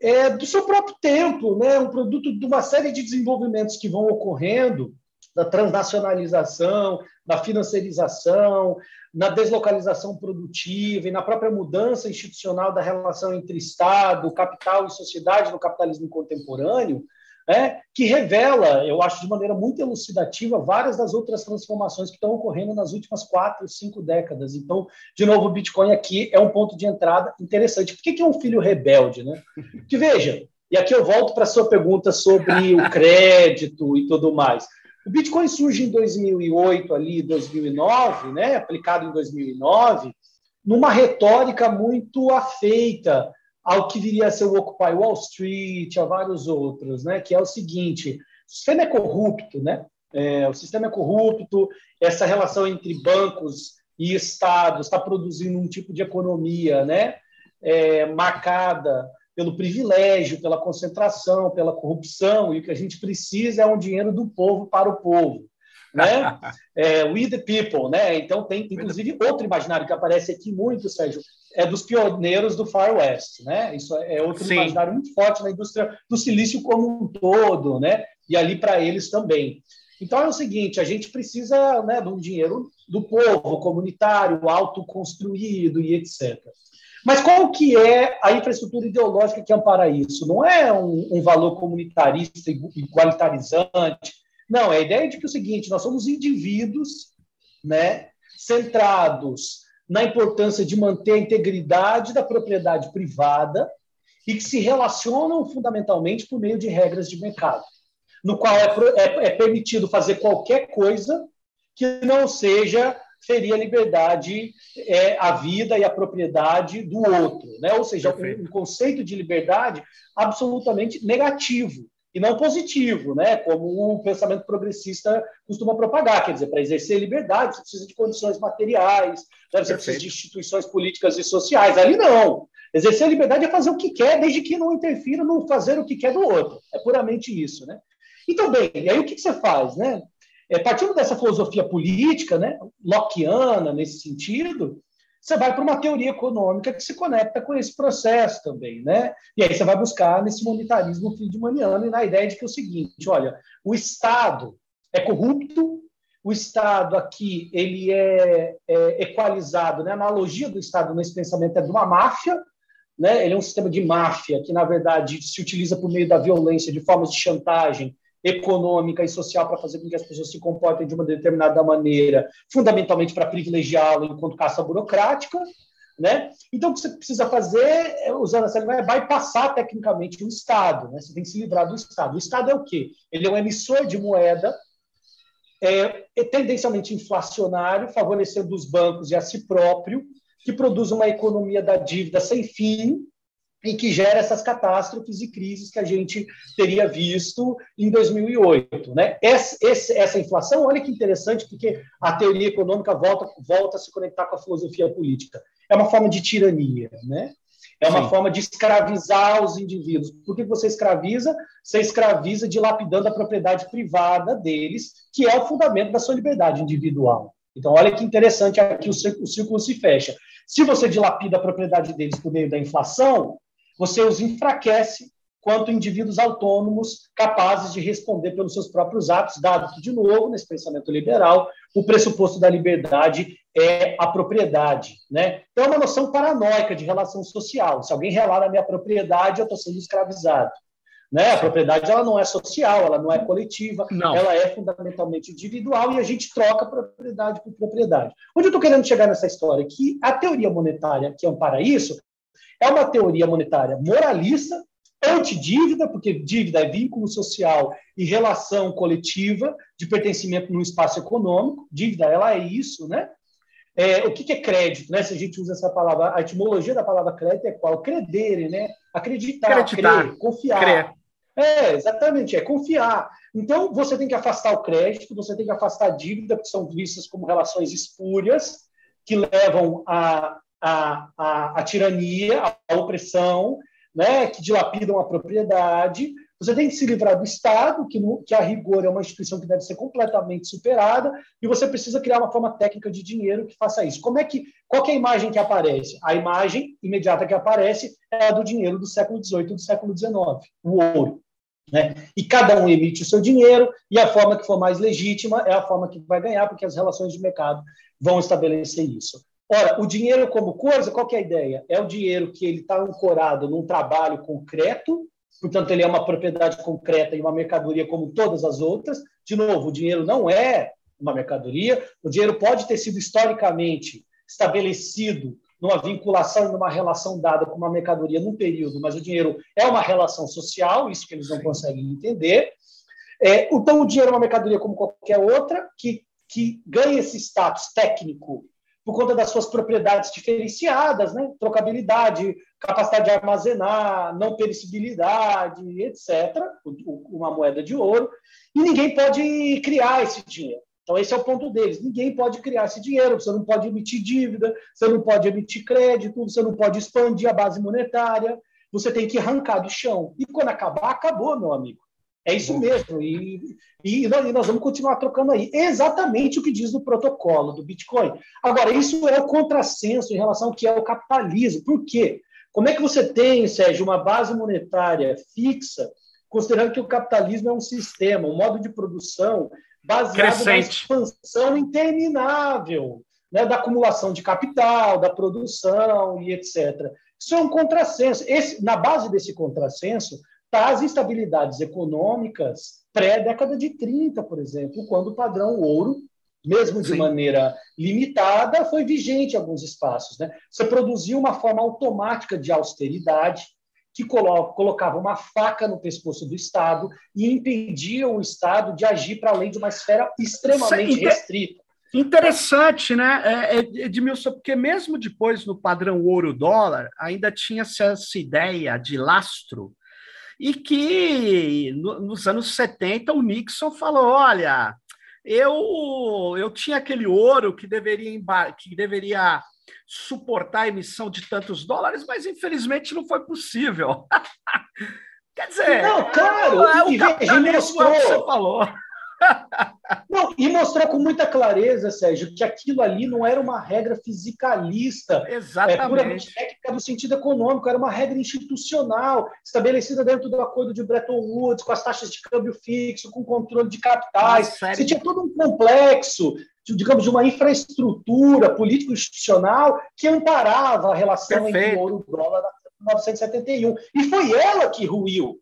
é, do seu próprio tempo, né? Um produto de uma série de desenvolvimentos que vão ocorrendo da transnacionalização, na financiarização, na deslocalização produtiva e na própria mudança institucional da relação entre Estado, capital e sociedade no capitalismo contemporâneo, é, que revela, eu acho de maneira muito elucidativa, várias das outras transformações que estão ocorrendo nas últimas quatro, cinco décadas. Então, de novo, o Bitcoin aqui é um ponto de entrada interessante. Por que, que é um filho rebelde? Né? Que veja, e aqui eu volto para a sua pergunta sobre o crédito e tudo mais. O Bitcoin surge em 2008, ali, 2009, né, aplicado em 2009, numa retórica muito afeita ao que viria a ser o Occupy Wall Street, a vários outros, né? que é o seguinte, o sistema é corrupto, né? É, o sistema é corrupto, essa relação entre bancos e Estados está produzindo um tipo de economia né? É, marcada pelo privilégio, pela concentração, pela corrupção, e o que a gente precisa é um dinheiro do povo para o povo. Né? é, we the people, né? Então tem inclusive outro imaginário que aparece aqui muito, Sérgio, é dos pioneiros do Far West, né? Isso é outro Sim. imaginário muito forte na indústria do silício como um todo, né? E ali para eles também. Então é o seguinte, a gente precisa né, de um dinheiro do povo, comunitário, autoconstruído e etc. Mas qual que é a infraestrutura ideológica que ampara isso? Não é um, um valor comunitarista igualitarizante. Não, é a ideia de que é o seguinte, nós somos indivíduos né, centrados na importância de manter a integridade da propriedade privada e que se relacionam fundamentalmente por meio de regras de mercado, no qual é, é, é permitido fazer qualquer coisa que não seja ferir a liberdade, é, a vida e a propriedade do outro, né? Ou seja, um, um conceito de liberdade absolutamente negativo e não positivo, né? como o pensamento progressista costuma propagar. Quer dizer, para exercer liberdade, você precisa de condições materiais, né? você precisa de instituições políticas e sociais. Ali não. Exercer a liberdade é fazer o que quer, desde que não interfira no fazer o que quer do outro. É puramente isso. Né? Então, bem, e aí o que você faz? Né? É, partindo dessa filosofia política, né, lockeana nesse sentido, você vai para uma teoria econômica que se conecta com esse processo também, né? E aí você vai buscar nesse monetarismo friedmaniano e na ideia de que é o seguinte, olha, o Estado é corrupto, o Estado aqui ele é, é equalizado, né? A analogia do Estado nesse pensamento é de uma máfia, né? Ele é um sistema de máfia que na verdade se utiliza por meio da violência, de formas de chantagem econômica e social para fazer com que as pessoas se comportem de uma determinada maneira, fundamentalmente para privilegiá-lo enquanto caça burocrática, né? Então, o que você precisa fazer, é, usando essa linguagem, é bypassar tecnicamente o Estado. Né? Você tem que se livrar do Estado. O Estado é o quê? Ele é um emissor de moeda, é, é tendencialmente inflacionário, favorecendo os bancos e a si próprio, que produz uma economia da dívida sem fim, e que gera essas catástrofes e crises que a gente teria visto em 2008. Né? Essa, essa inflação, olha que interessante, porque a teoria econômica volta, volta a se conectar com a filosofia política. É uma forma de tirania, né? É uma Sim. forma de escravizar os indivíduos. Por que você escraviza? Você escraviza dilapidando a propriedade privada deles, que é o fundamento da sua liberdade individual. Então, olha que interessante aqui o círculo, o círculo se fecha. Se você dilapida a propriedade deles por meio da inflação, você os enfraquece quanto indivíduos autônomos capazes de responder pelos seus próprios atos, dado que, de novo, nesse pensamento liberal, o pressuposto da liberdade é a propriedade. Né? Então, é uma noção paranoica de relação social. Se alguém relar a minha propriedade, eu estou sendo escravizado. Né? A propriedade ela não é social, ela não é coletiva, não. ela é fundamentalmente individual e a gente troca propriedade por propriedade. Onde eu estou querendo chegar nessa história? Que a teoria monetária que ampara isso é uma teoria monetária moralista, anti-dívida, porque dívida é vínculo social e relação coletiva de pertencimento no espaço econômico. Dívida, ela é isso, né? É, o que, é crédito, né? Se a gente usa essa palavra, a etimologia da palavra crédito é qual? Credere, né? Acreditar, Acreditar crer, confiar. Crer. É, exatamente, é confiar. Então, você tem que afastar o crédito, você tem que afastar a dívida, que são vistas como relações espúrias, que levam a a, a, a tirania, a opressão, né, que dilapidam a propriedade. Você tem que se livrar do Estado, que, que a rigor é uma instituição que deve ser completamente superada, e você precisa criar uma forma técnica de dinheiro que faça isso. Como é que, qual é a imagem que aparece? A imagem imediata que aparece é a do dinheiro do século XVIII e do século XIX, o ouro. Né? E cada um emite o seu dinheiro, e a forma que for mais legítima é a forma que vai ganhar, porque as relações de mercado vão estabelecer isso. Ora, o dinheiro como coisa, qual é a ideia? É o dinheiro que ele está ancorado num trabalho concreto, portanto, ele é uma propriedade concreta e uma mercadoria como todas as outras. De novo, o dinheiro não é uma mercadoria, o dinheiro pode ter sido historicamente estabelecido numa vinculação e numa relação dada com uma mercadoria num período, mas o dinheiro é uma relação social, isso que eles não conseguem entender. É, então, o dinheiro é uma mercadoria como qualquer outra, que, que ganha esse status técnico por conta das suas propriedades diferenciadas, né? trocabilidade, capacidade de armazenar, não perecibilidade, etc., uma moeda de ouro, e ninguém pode criar esse dinheiro. Então, esse é o ponto deles. Ninguém pode criar esse dinheiro, você não pode emitir dívida, você não pode emitir crédito, você não pode expandir a base monetária, você tem que arrancar do chão. E quando acabar, acabou, meu amigo. É isso mesmo. E, e, nós vamos continuar trocando aí. exatamente o que diz o protocolo do Bitcoin. Agora, isso é o contrassenso em relação ao que é o capitalismo. Por quê? Como é que você tem, Sérgio, uma base monetária fixa, considerando que o capitalismo é um sistema, um modo de produção baseado Crescente. na expansão interminável né, da acumulação de capital, da produção e etc. Isso é um contrassenso. Esse, na base desse contrassenso, está as instabilidades econômicas pré-década de 30, por exemplo, quando o padrão ouro, mesmo de Sim. maneira limitada, foi vigente em alguns espaços. Né? Você produzia uma forma automática de austeridade, que colocava uma faca no pescoço do Estado e impedia o Estado de agir para além de uma esfera extremamente Sim, restrita. Interessante, né, é, é, Edmilson, porque mesmo depois no padrão ouro-dólar, ainda tinha-se essa ideia de lastro e que no, nos anos 70 o Nixon falou: olha, eu, eu tinha aquele ouro que deveria, que deveria suportar a emissão de tantos dólares, mas infelizmente não foi possível. Quer dizer, não, claro, é, o capitalismo mostrou, é o que você falou. Não, e mostrou com muita clareza, Sérgio, que aquilo ali não era uma regra fisicalista, Exatamente. É, puramente técnica no sentido econômico, era uma regra institucional, estabelecida dentro do acordo de Bretton Woods, com as taxas de câmbio fixo, com controle de capitais. Você tinha todo um complexo, digamos, de uma infraestrutura político-institucional que amparava a relação Perfeito. entre ouro e dólar 1971. E foi ela que ruiu.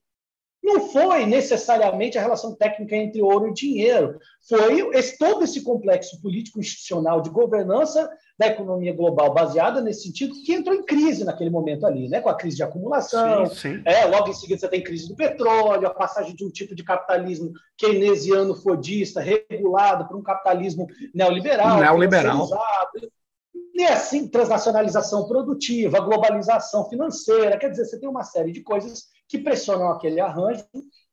Não foi necessariamente a relação técnica entre ouro e dinheiro. Foi esse, todo esse complexo político-institucional de governança da economia global baseada nesse sentido que entrou em crise naquele momento ali, né? com a crise de acumulação. Sim, sim. É, logo em seguida você tem crise do petróleo, a passagem de um tipo de capitalismo keynesiano fordista, regulado para um capitalismo neoliberal. Neoliberal e assim, transnacionalização produtiva, globalização financeira, quer dizer, você tem uma série de coisas que pressionam aquele arranjo.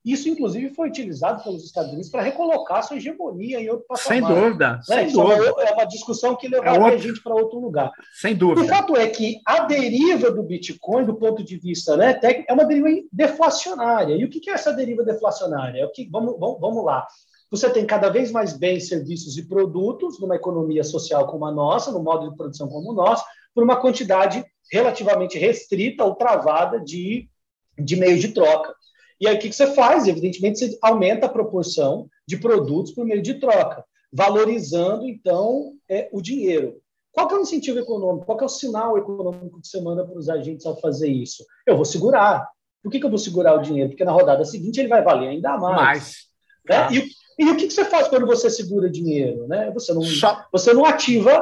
Isso, inclusive, foi utilizado pelos Estados Unidos para recolocar sua hegemonia em outro patamar. Sem dúvida, né? sem Isso dúvida. É uma, é discussão que levaria é outro... a gente para outro lugar. Sem dúvida. O fato é que a deriva do Bitcoin, do ponto de vista né, técnico, é uma deriva deflacionária. E o que é essa deriva deflacionária? É o que, vamos, vamos, vamos lá. Você tem cada vez mais bens, serviços e produtos numa economia social como a nossa, no modo de produção como o nosso, por uma quantidade relativamente restrita ou travada de, de meios de troca. E aí o que você faz? Evidentemente, você aumenta a proporção de produtos por meio de troca, valorizando, então, é, o dinheiro. Qual que é o incentivo econômico? Qual que é o sinal econômico que você manda para os agentes ao fazer isso? Eu vou segurar. Por que, que eu vou segurar o dinheiro? Porque na rodada seguinte ele vai valer ainda mais. mais. Né? Ah. E, e o que, que, você faz quando você segura dinheiro? Né? Você, não, Só... você não ativa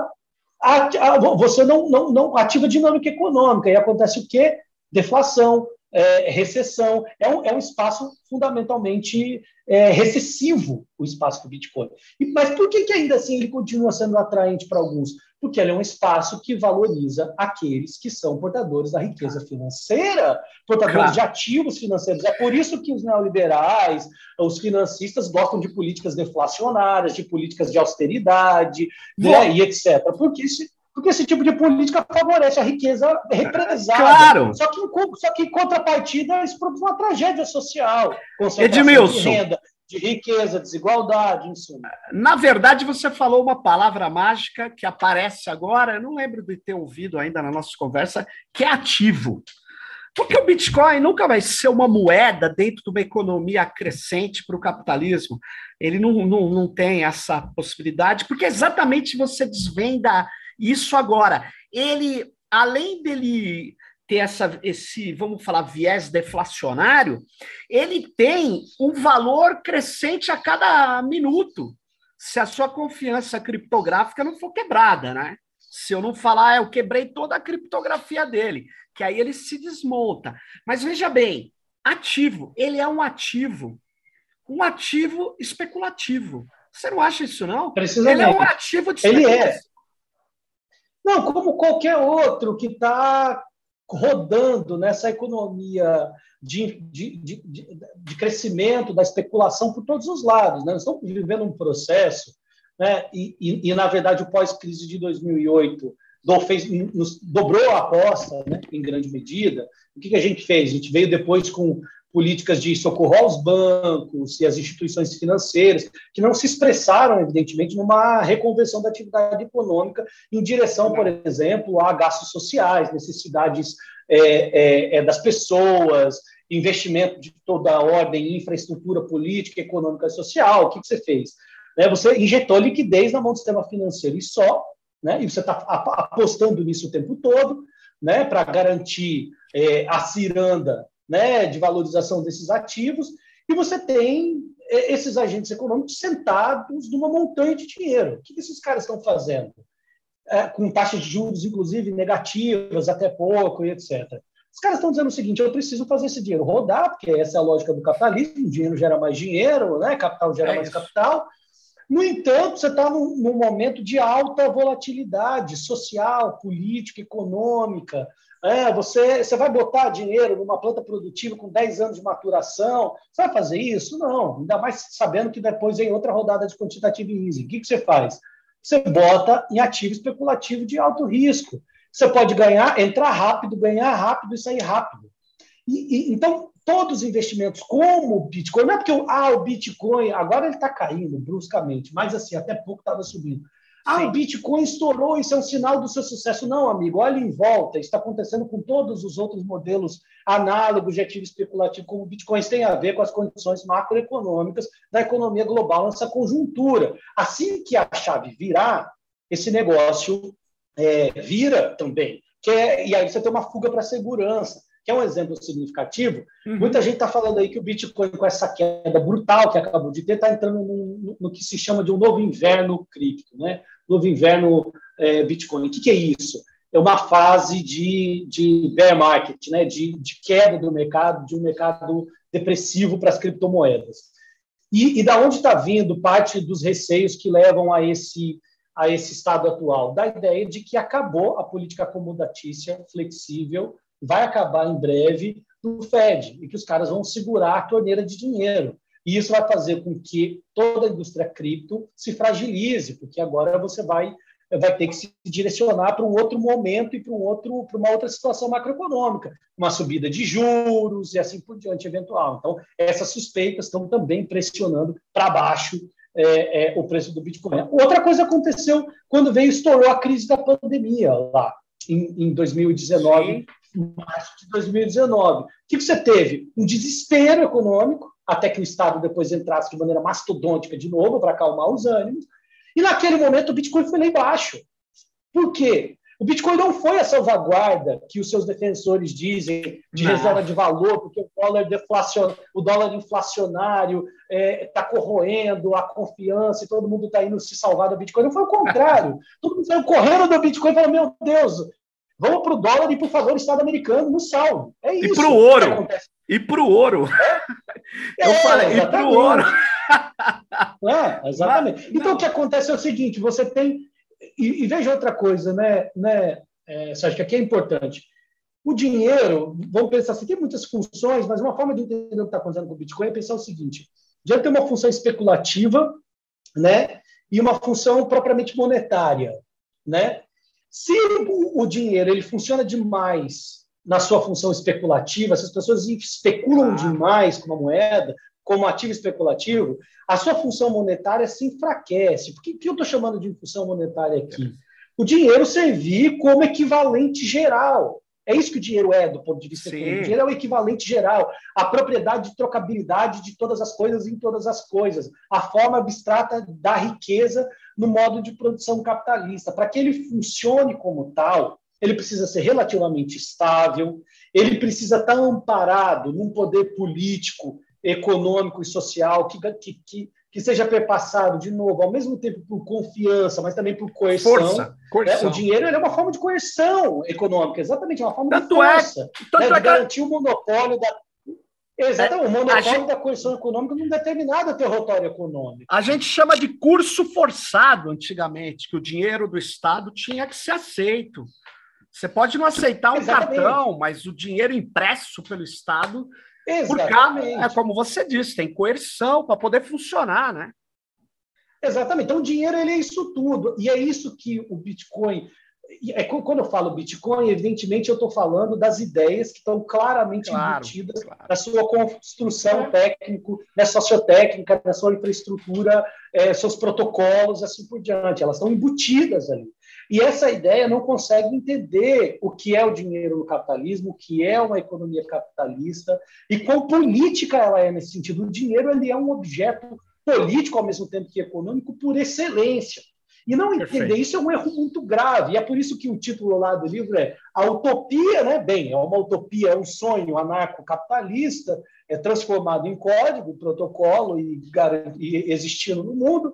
você não, não, não ativa dinâmica econômica. E acontece o quê? Deflação, é, recessão. É um, é um espaço fundamentalmente é, recessivo, o espaço do Bitcoin. E, mas por que, que ainda assim ele continua sendo atraente para alguns? Porque ele é um espaço que valoriza aqueles que são portadores da riqueza financeira, portadores claro. de ativos financeiros. É por isso que os neoliberais, os financistas gostam de políticas deflacionárias, de políticas de austeridade, né, e etc. Porque esse, porque esse tipo de política favorece a riqueza represada. Claro. Só que, só que em contrapartida, isso produz uma tragédia social. Edmilson. De renda, de riqueza, desigualdade, em suma. Na verdade, você falou uma palavra mágica que aparece agora, eu não lembro de ter ouvido ainda na nossa conversa, que é ativo. Porque o Bitcoin nunca vai ser uma moeda dentro de uma economia crescente para o capitalismo. Ele não, não, não tem essa possibilidade, porque exatamente você desvenda isso agora. Ele, além dele ter essa, esse, vamos falar, viés deflacionário, ele tem um valor crescente a cada minuto, se a sua confiança criptográfica não for quebrada, né? Se eu não falar, eu quebrei toda a criptografia dele, que aí ele se desmonta. Mas veja bem, ativo, ele é um ativo, um ativo especulativo. Você não acha isso, não? Ele é um ativo de Ele é. Não, como qualquer outro que está rodando nessa economia de, de, de, de, crescimento da especulação por todos os lados. Né? Nós estamos vivendo um processo, né? e, e, e na verdade, o pós-crise de 2008 do, fez, nos, dobrou a aposta, né? em grande medida. O que, que a gente fez? A gente veio depois com políticas de socorro aos bancos e às instituições financeiras, que não se expressaram, evidentemente, numa reconversão da atividade econômica em direção, por exemplo, a gastos sociais, necessidades é, é, é, das pessoas, investimento de toda a ordem em infraestrutura política, econômica e social. O que, que você fez? Né, você injetou liquidez na mão do sistema financeiro e só, né, e você está apostando nisso o tempo todo, né, para garantir é, a ciranda né, de valorização desses ativos, e você tem é, esses agentes econômicos sentados numa montanha de dinheiro. O que esses caras estão fazendo? É, com taxas de juros, inclusive, negativas até pouco e etc. Os caras estão dizendo o seguinte: eu preciso fazer esse dinheiro rodar, porque essa é a lógica do capitalismo: dinheiro gera mais dinheiro, né? capital gera é mais capital. No entanto, você está num, num, momento de alta volatilidade social, política, econômica. É, você, você vai botar dinheiro numa planta produtiva com 10 anos de maturação? Você vai fazer isso? Não. Ainda mais sabendo que depois vem outra rodada de quantitative easing. O que, que você faz? Você bota em ativo especulativo de alto risco. Você pode ganhar, entrar rápido, ganhar rápido e sair rápido. E, e, então, todos os investimentos como o Bitcoin, não é porque ah, o Bitcoin agora ele está caindo bruscamente, mas assim, até pouco estava subindo. Ah, Sim. o Bitcoin estourou, isso é um sinal do seu sucesso. Não, amigo, olha em volta, isso está acontecendo com todos os outros modelos análogos de ativo especulativo, como o Bitcoin isso tem a ver com as condições macroeconômicas da economia global nessa conjuntura. Assim que a chave virar, esse negócio é, vira também. Que é, e aí você tem uma fuga para a segurança que é um exemplo significativo. Uhum. Muita gente está falando aí que o Bitcoin, com essa queda brutal que acabou de ter, está entrando no, no, no, que se chama de um novo inverno cripto, né? Novo inverno é, Bitcoin. O que, que, é isso? É uma fase de, de bear market, né? de, de queda do mercado, de um mercado depressivo para as criptomoedas. E, e da onde está vindo parte dos receios que levam a esse a esse estado atual? Da ideia de que acabou a política acomodatícia flexível vai acabar em breve no Fed e que os caras vão segurar a torneira de dinheiro. E isso vai fazer com que toda a indústria cripto se fragilize, porque agora você vai vai ter que se direcionar para um outro momento e para um outro para uma outra situação macroeconômica, uma subida de juros e assim por diante eventual. Então essas suspeitas estão também pressionando para baixo é, é, o preço do Bitcoin. Outra coisa aconteceu quando veio estourou a crise da pandemia lá em, em 2019 Sim março de 2019. O que você teve? Um desespero econômico, até que o Estado depois entrasse de maneira mastodôntica de novo para acalmar os ânimos. E naquele momento o Bitcoin foi lá embaixo. Por quê? O Bitcoin não foi a salvaguarda que os seus defensores dizem de não. reserva de valor, porque o dólar, deflacion... o dólar inflacionário está é, tá corroendo a confiança e todo mundo está indo se salvar do Bitcoin. Não foi o contrário. todo mundo saiu correndo do Bitcoin e falou: Meu Deus, Vamos para o dólar e, por favor, Estado americano no salve. É isso. E para o ouro. E para o ouro. É? Eu é, falei, e para o ouro. É, exatamente. Mas, então, o que acontece é o seguinte: você tem. E, e veja outra coisa, né, né é, Sérgio, que aqui é importante. O dinheiro, vamos pensar assim, tem muitas funções, mas uma forma de entender o que está acontecendo com o Bitcoin é pensar o seguinte: dinheiro tem uma função especulativa, né, e uma função propriamente monetária, né? Se o dinheiro ele funciona demais na sua função especulativa, se as pessoas especulam ah. demais com a moeda, como ativo especulativo, a sua função monetária se enfraquece. Por que, que eu estou chamando de função monetária aqui? O dinheiro servir como equivalente geral. É isso que o dinheiro é, do ponto de vista Sim. econômico. O dinheiro é o equivalente geral, a propriedade de trocabilidade de todas as coisas em todas as coisas, a forma abstrata da riqueza no modo de produção capitalista. Para que ele funcione como tal, ele precisa ser relativamente estável, ele precisa estar amparado num poder político, econômico e social que, que, que que seja perpassado, de novo, ao mesmo tempo por confiança, mas também por coerção. Força, coerção. Né? O dinheiro é uma forma de coerção econômica, exatamente, é uma forma tanto de é força. É, tanto né? é garantir o monopólio da. Exatamente, é, o monopólio gente... da coerção econômica num determinado território econômico. A gente chama de curso forçado antigamente, que o dinheiro do Estado tinha que ser aceito. Você pode não aceitar um Exatamente. cartão, mas o dinheiro impresso pelo Estado Exatamente. Porque, é como você disse, tem coerção para poder funcionar, né? Exatamente. Então, o dinheiro ele é isso tudo. E é isso que o Bitcoin. É, quando eu falo Bitcoin, evidentemente eu estou falando das ideias que estão claramente claro, embutidas claro. na sua construção técnico, na sociotécnica, na sua infraestrutura, é, seus protocolos, assim por diante. Elas estão embutidas ali. E essa ideia não consegue entender o que é o dinheiro no capitalismo, o que é uma economia capitalista e quão política ela é nesse sentido. O dinheiro ele é um objeto político ao mesmo tempo que econômico por excelência. E não entender Perfeito. isso é um erro muito grave. E é por isso que o título lá do livro é A Utopia, né? Bem, é uma utopia, é um sonho anarcocapitalista, é transformado em código, protocolo e, e existindo no mundo,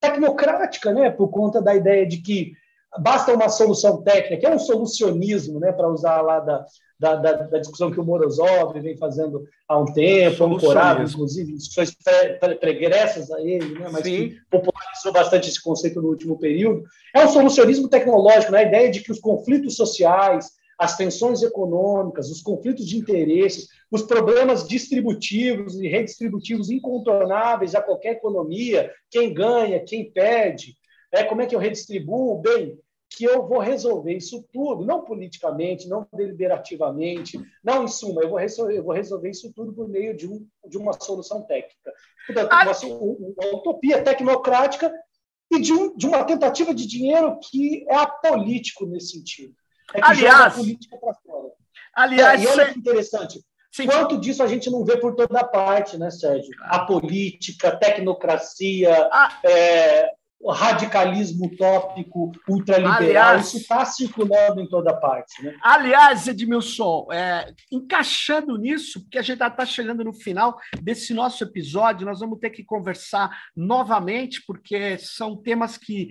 tecnocrática, né? Por conta da ideia de que basta uma solução técnica, é um solucionismo, né, para usar lá da, da, da, da, discussão que o Morozov vem fazendo há um tempo, ancorado, inclusive, discussões pregressas a ele, né, mas Sim. que popularizou bastante esse conceito no último período. É um solucionismo tecnológico, né, a ideia de que os conflitos sociais, as tensões econômicas, os conflitos de interesses, os problemas distributivos e redistributivos incontornáveis a qualquer economia, quem ganha, quem perde, é, como é que eu redistribuo? Bem, que eu vou resolver isso tudo, não politicamente, não deliberativamente, não em suma, eu vou resolver, eu vou resolver isso tudo por meio de, um, de uma solução técnica. Portanto, uma, uma utopia tecnocrática e de, um, de, uma tentativa de dinheiro que é apolítico nesse sentido. É que aliás, política para fora. Aliás, é, e olha que interessante. Sim. Quanto disso a gente não vê por toda parte, né, Sérgio? A política, a tecnocracia, ah. é, o radicalismo utópico, ultraliberal, aliás, isso está circulando em toda parte. Né? Aliás, Edmilson, é, encaixando nisso, porque a gente está chegando no final desse nosso episódio, nós vamos ter que conversar novamente, porque são temas que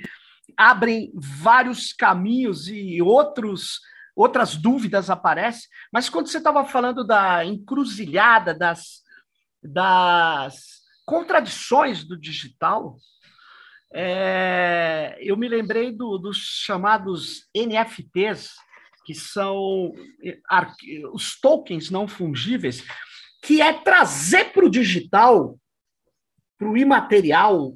abrem vários caminhos e outros outras dúvidas aparecem. Mas quando você estava falando da encruzilhada, das, das contradições do digital, é, eu me lembrei do, dos chamados NFTs, que são os tokens não fungíveis, que é trazer para o digital, para o imaterial,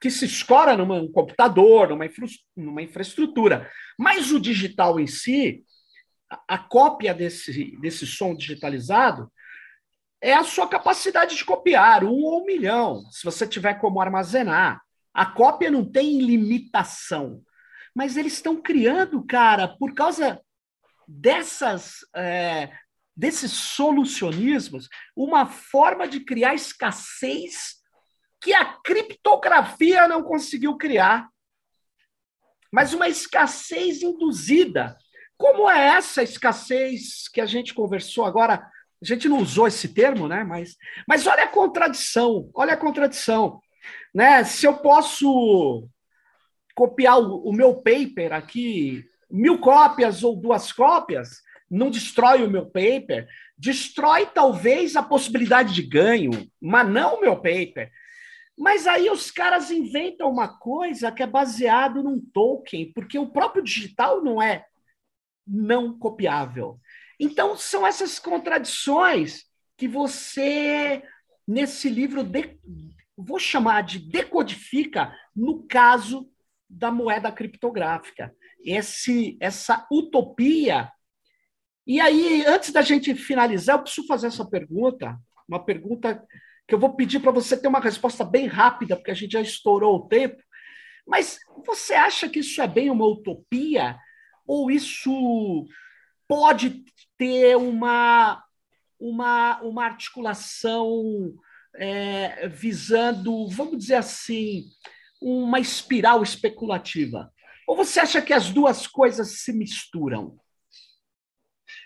que se escora num computador, numa, infra, numa infraestrutura. Mas o digital em si, a, a cópia desse, desse som digitalizado, é a sua capacidade de copiar, um ou um milhão, se você tiver como armazenar. A cópia não tem limitação. Mas eles estão criando, cara, por causa dessas. É, desses solucionismos, uma forma de criar escassez que a criptografia não conseguiu criar. Mas uma escassez induzida. Como é essa escassez que a gente conversou agora? A gente não usou esse termo, né? Mas, mas olha a contradição, olha a contradição. Né? Se eu posso copiar o, o meu paper aqui, mil cópias ou duas cópias, não destrói o meu paper, destrói talvez a possibilidade de ganho, mas não o meu paper. Mas aí os caras inventam uma coisa que é baseado num token, porque o próprio digital não é não copiável. Então são essas contradições que você nesse livro de, vou chamar de decodifica no caso da moeda criptográfica. Esse, essa utopia. E aí, antes da gente finalizar, eu preciso fazer essa pergunta, uma pergunta que eu vou pedir para você ter uma resposta bem rápida, porque a gente já estourou o tempo. Mas você acha que isso é bem uma utopia? Ou isso pode ter uma, uma, uma articulação é, visando, vamos dizer assim, uma espiral especulativa? Ou você acha que as duas coisas se misturam?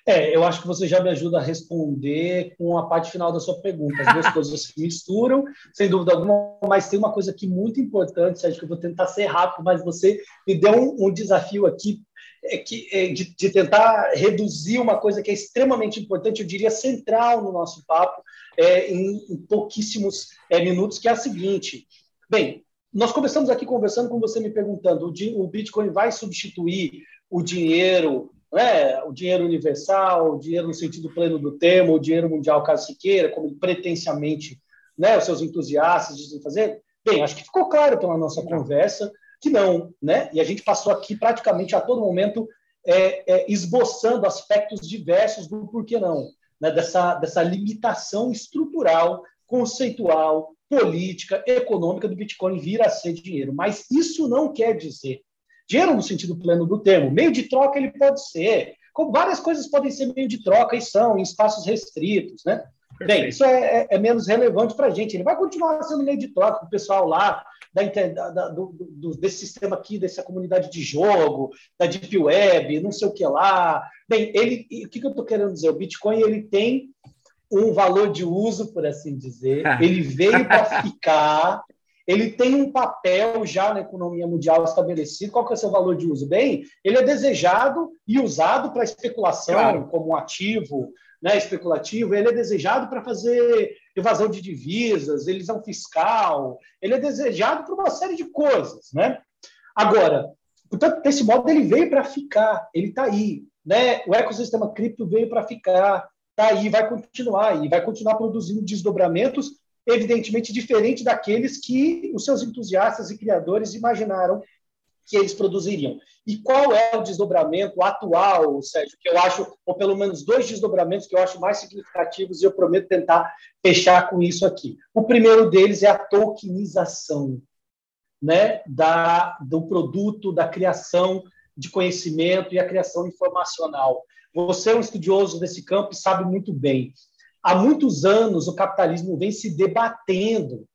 É, eu acho que você já me ajuda a responder com a parte final da sua pergunta. As duas coisas se misturam, sem dúvida alguma, mas tem uma coisa aqui muito importante, Sérgio, que eu vou tentar ser rápido, mas você me deu um, um desafio aqui é que, é, de, de, tentar reduzir uma coisa que é extremamente importante, eu diria central no nosso papo, é, em, em, pouquíssimos é, minutos, que é a seguinte. Bem, nós começamos aqui conversando com você me perguntando: o, o Bitcoin vai substituir o dinheiro, né, o dinheiro universal, o dinheiro no sentido pleno do termo, o dinheiro mundial caso se queira, como pretensiamente né, os seus entusiastas dizem fazer? Bem, acho que ficou claro pela nossa conversa que não, né? E a gente passou aqui praticamente a todo momento é, é, esboçando aspectos diversos do porquê não, né? dessa, dessa limitação estrutural, conceitual, política, econômica do Bitcoin vir a ser dinheiro. Mas isso não quer dizer dinheiro no sentido pleno do termo. Meio de troca ele pode ser, várias coisas podem ser meio de troca e são em espaços restritos, né? Bem, isso é, é, é menos relevante para a gente. Ele vai continuar sendo meio de troca com o pessoal lá da, da, do, do, desse sistema aqui, dessa comunidade de jogo, da Deep Web, não sei o que lá. Bem, ele, o que, que eu estou querendo dizer? O Bitcoin ele tem um valor de uso, por assim dizer. Ele veio para ficar. Ele tem um papel já na economia mundial estabelecido. Qual que é o seu valor de uso? Bem, ele é desejado e usado para especulação claro. como um ativo né, especulativo. Ele é desejado para fazer evasão de divisas, elisão fiscal, ele é desejado por uma série de coisas, né? Agora, portanto, desse modo ele veio para ficar, ele está aí, né? O ecossistema cripto veio para ficar, está aí, vai continuar e vai continuar produzindo desdobramentos, evidentemente diferente daqueles que os seus entusiastas e criadores imaginaram que eles produziriam. E qual é o desdobramento atual, Sérgio, que eu acho, ou pelo menos dois desdobramentos que eu acho mais significativos e eu prometo tentar fechar com isso aqui. O primeiro deles é a tokenização né, da, do produto, da criação de conhecimento e a criação informacional. Você é um estudioso desse campo e sabe muito bem. Há muitos anos o capitalismo vem se debatendo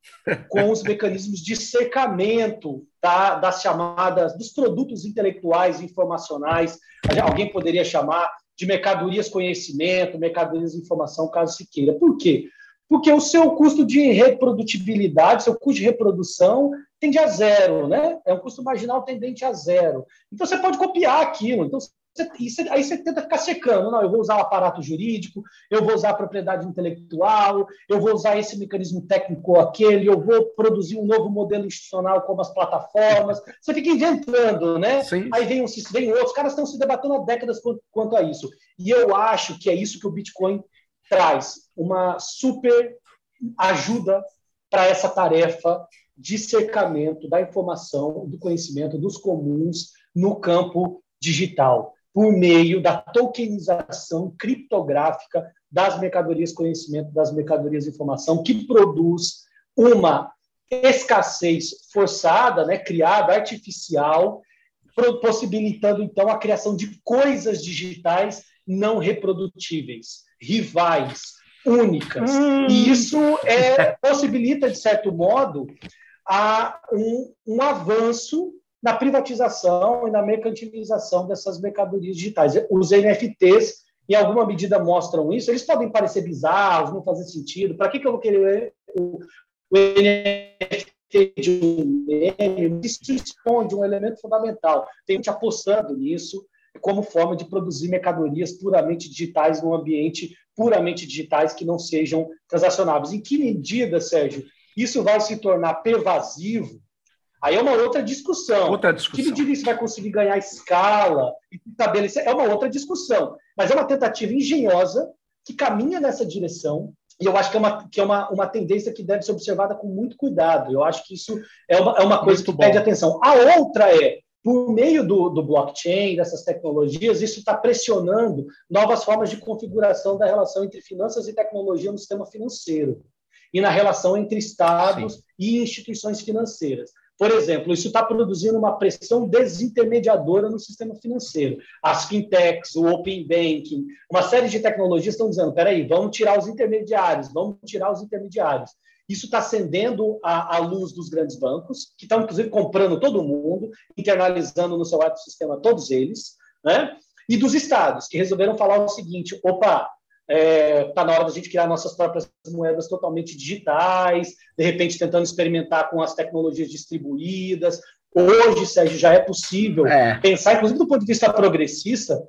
com os mecanismos de cercamento da, das chamadas dos produtos intelectuais e informacionais. Alguém poderia chamar de mercadorias conhecimento, mercadorias informação, caso se queira. Por quê? Porque o seu custo de reprodutibilidade, seu custo de reprodução tende a zero, né? É um custo marginal tendente a zero. Então você pode copiar aquilo. Então você, aí você tenta ficar secando. Não, eu vou usar o aparato jurídico, eu vou usar a propriedade intelectual, eu vou usar esse mecanismo técnico ou aquele, eu vou produzir um novo modelo institucional como as plataformas. Você fica inventando, né? Sim. Aí vem, um, vem outros, os caras estão se debatendo há décadas quanto a isso. E eu acho que é isso que o Bitcoin traz, uma super ajuda para essa tarefa de cercamento da informação, do conhecimento dos comuns no campo digital por meio da tokenização criptográfica das mercadorias conhecimento, das mercadorias informação, que produz uma escassez forçada, né, criada, artificial, possibilitando então a criação de coisas digitais não reprodutíveis, rivais, únicas. Hum. E isso é, possibilita, de certo modo, a um, um avanço na privatização e na mercantilização dessas mercadorias digitais. Os NFTs, em alguma medida, mostram isso. Eles podem parecer bizarros, não fazer sentido. Para que, que eu vou querer o, o NFT de um meme? Isso esconde um elemento fundamental. Tem gente apostando nisso como forma de produzir mercadorias puramente digitais num ambiente puramente digitais que não sejam transacionáveis. Em que medida, Sérgio, isso vai se tornar pervasivo Aí é uma outra discussão. Outra discussão. Que medida isso vai conseguir ganhar escala e estabelecer? É uma outra discussão. Mas é uma tentativa engenhosa que caminha nessa direção. E eu acho que é uma, que é uma, uma tendência que deve ser observada com muito cuidado. Eu acho que isso é uma, é uma coisa muito que bom. pede atenção. A outra é, por meio do, do blockchain, dessas tecnologias, isso está pressionando novas formas de configuração da relação entre finanças e tecnologia no sistema financeiro e na relação entre estados Sim. e instituições financeiras. Por exemplo, isso está produzindo uma pressão desintermediadora no sistema financeiro. As fintechs, o open banking, uma série de tecnologias estão dizendo: peraí, vamos tirar os intermediários, vamos tirar os intermediários. Isso está acendendo a, a, luz dos grandes bancos, que estão, inclusive, comprando todo mundo, internalizando no seu ecossistema todos eles, né? e dos estados, que resolveram falar o seguinte: opa, Está é, tá na hora da gente criar nossas próprias moedas totalmente digitais, de repente tentando experimentar com as tecnologias distribuídas. Hoje, Sérgio, já é possível é. pensar, inclusive do ponto de vista progressista,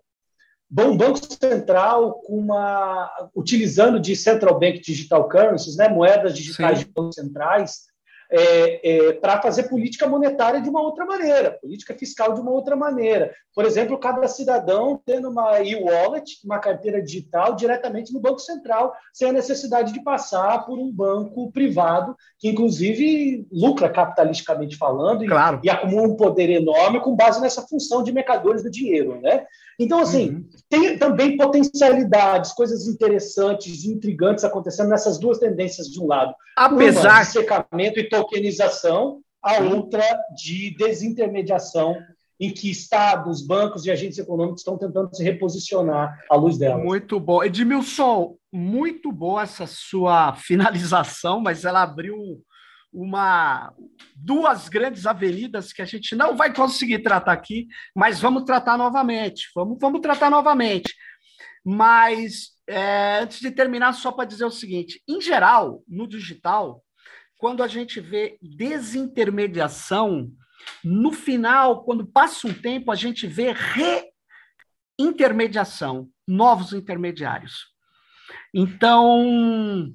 bom banco central com uma utilizando de central bank digital currencies, né, moedas digitais Sim. de bancos centrais, é, é, para fazer política monetária de uma outra maneira, política fiscal de uma outra maneira. Por exemplo, cada cidadão tendo uma e-wallet, uma carteira digital, diretamente no Banco Central, sem a necessidade de passar por um banco privado, que inclusive lucra capitalisticamente falando e, claro. e acumula um poder enorme com base nessa função de mercadores do dinheiro. Né? Então, assim, uhum. tem também potencialidades, coisas interessantes e intrigantes acontecendo nessas duas tendências de um lado. Apesar Uma de secamento e tokenização, a outra de desintermediação em que estados, bancos e agentes econômicos estão tentando se reposicionar à luz dela. Muito bom. Edmilson, muito boa essa sua finalização, mas ela abriu uma duas grandes avenidas que a gente não vai conseguir tratar aqui, mas vamos tratar novamente. Vamos, vamos tratar novamente. Mas é, antes de terminar, só para dizer o seguinte: em geral, no digital, quando a gente vê desintermediação, no final, quando passa um tempo, a gente vê reintermediação, novos intermediários. Então,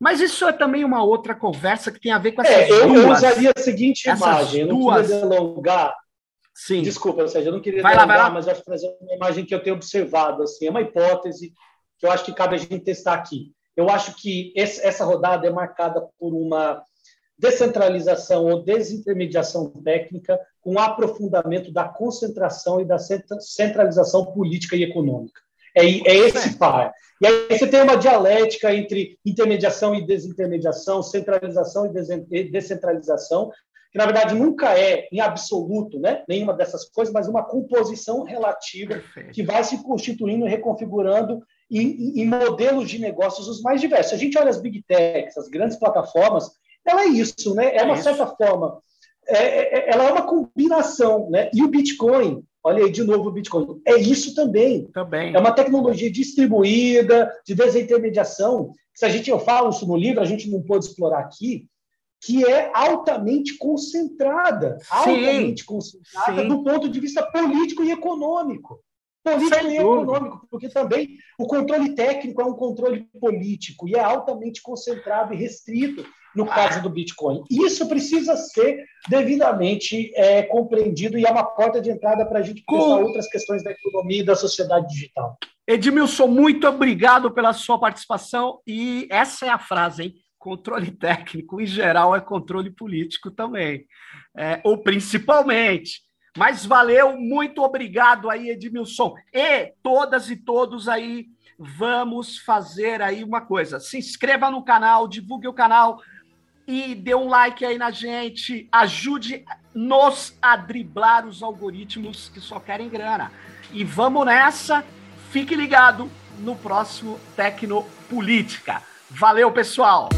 mas isso é também uma outra conversa que tem a ver com essas é, eu, duas. Eu usaria a seguinte imagem, eu não duas... queria delongar. Sim. Desculpa, Sérgio, eu não queria vai delongar, lá, lá. mas acho que trazer uma imagem que eu tenho observado. Assim, é uma hipótese que eu acho que cabe a gente testar aqui. Eu acho que esse, essa rodada é marcada por uma descentralização ou desintermediação técnica com aprofundamento da concentração e da centralização política e econômica. É, é esse par. E aí você tem uma dialética entre intermediação e desintermediação, centralização e descentralização, que na verdade nunca é em absoluto, né, nenhuma dessas coisas, mas uma composição relativa Perfeito. que vai se constituindo e reconfigurando em, em, modelos de negócios os mais diversos. Se a gente olha as big techs, as grandes plataformas, ela é isso, né? É, uma é certa forma, é, é, é, ela é uma combinação, né? E o Bitcoin, olha aí de novo o Bitcoin, é isso também. Também. É uma tecnologia distribuída, de desintermediação. Se a gente eu falo isso no livro, a gente não pode explorar aqui, que é altamente concentrada, Sim. altamente concentrada Sim. do ponto de vista político e econômico. Político e econômico, porque também o controle técnico é um controle político e é altamente concentrado e restrito no caso do Bitcoin. Isso precisa ser devidamente é, compreendido e é uma porta de entrada para a gente pensar Com... outras questões da economia e da sociedade digital. Edmilson, muito obrigado pela sua participação e essa é a frase, hein? Controle técnico, em geral, é controle político também, é, ou principalmente. Mas valeu, muito obrigado aí, Edmilson. E todas e todos aí, vamos fazer aí uma coisa. Se inscreva no canal, divulgue o canal, e dê um like aí na gente, ajude-nos a driblar os algoritmos que só querem grana. E vamos nessa, fique ligado no próximo Tecnopolítica. Valeu, pessoal!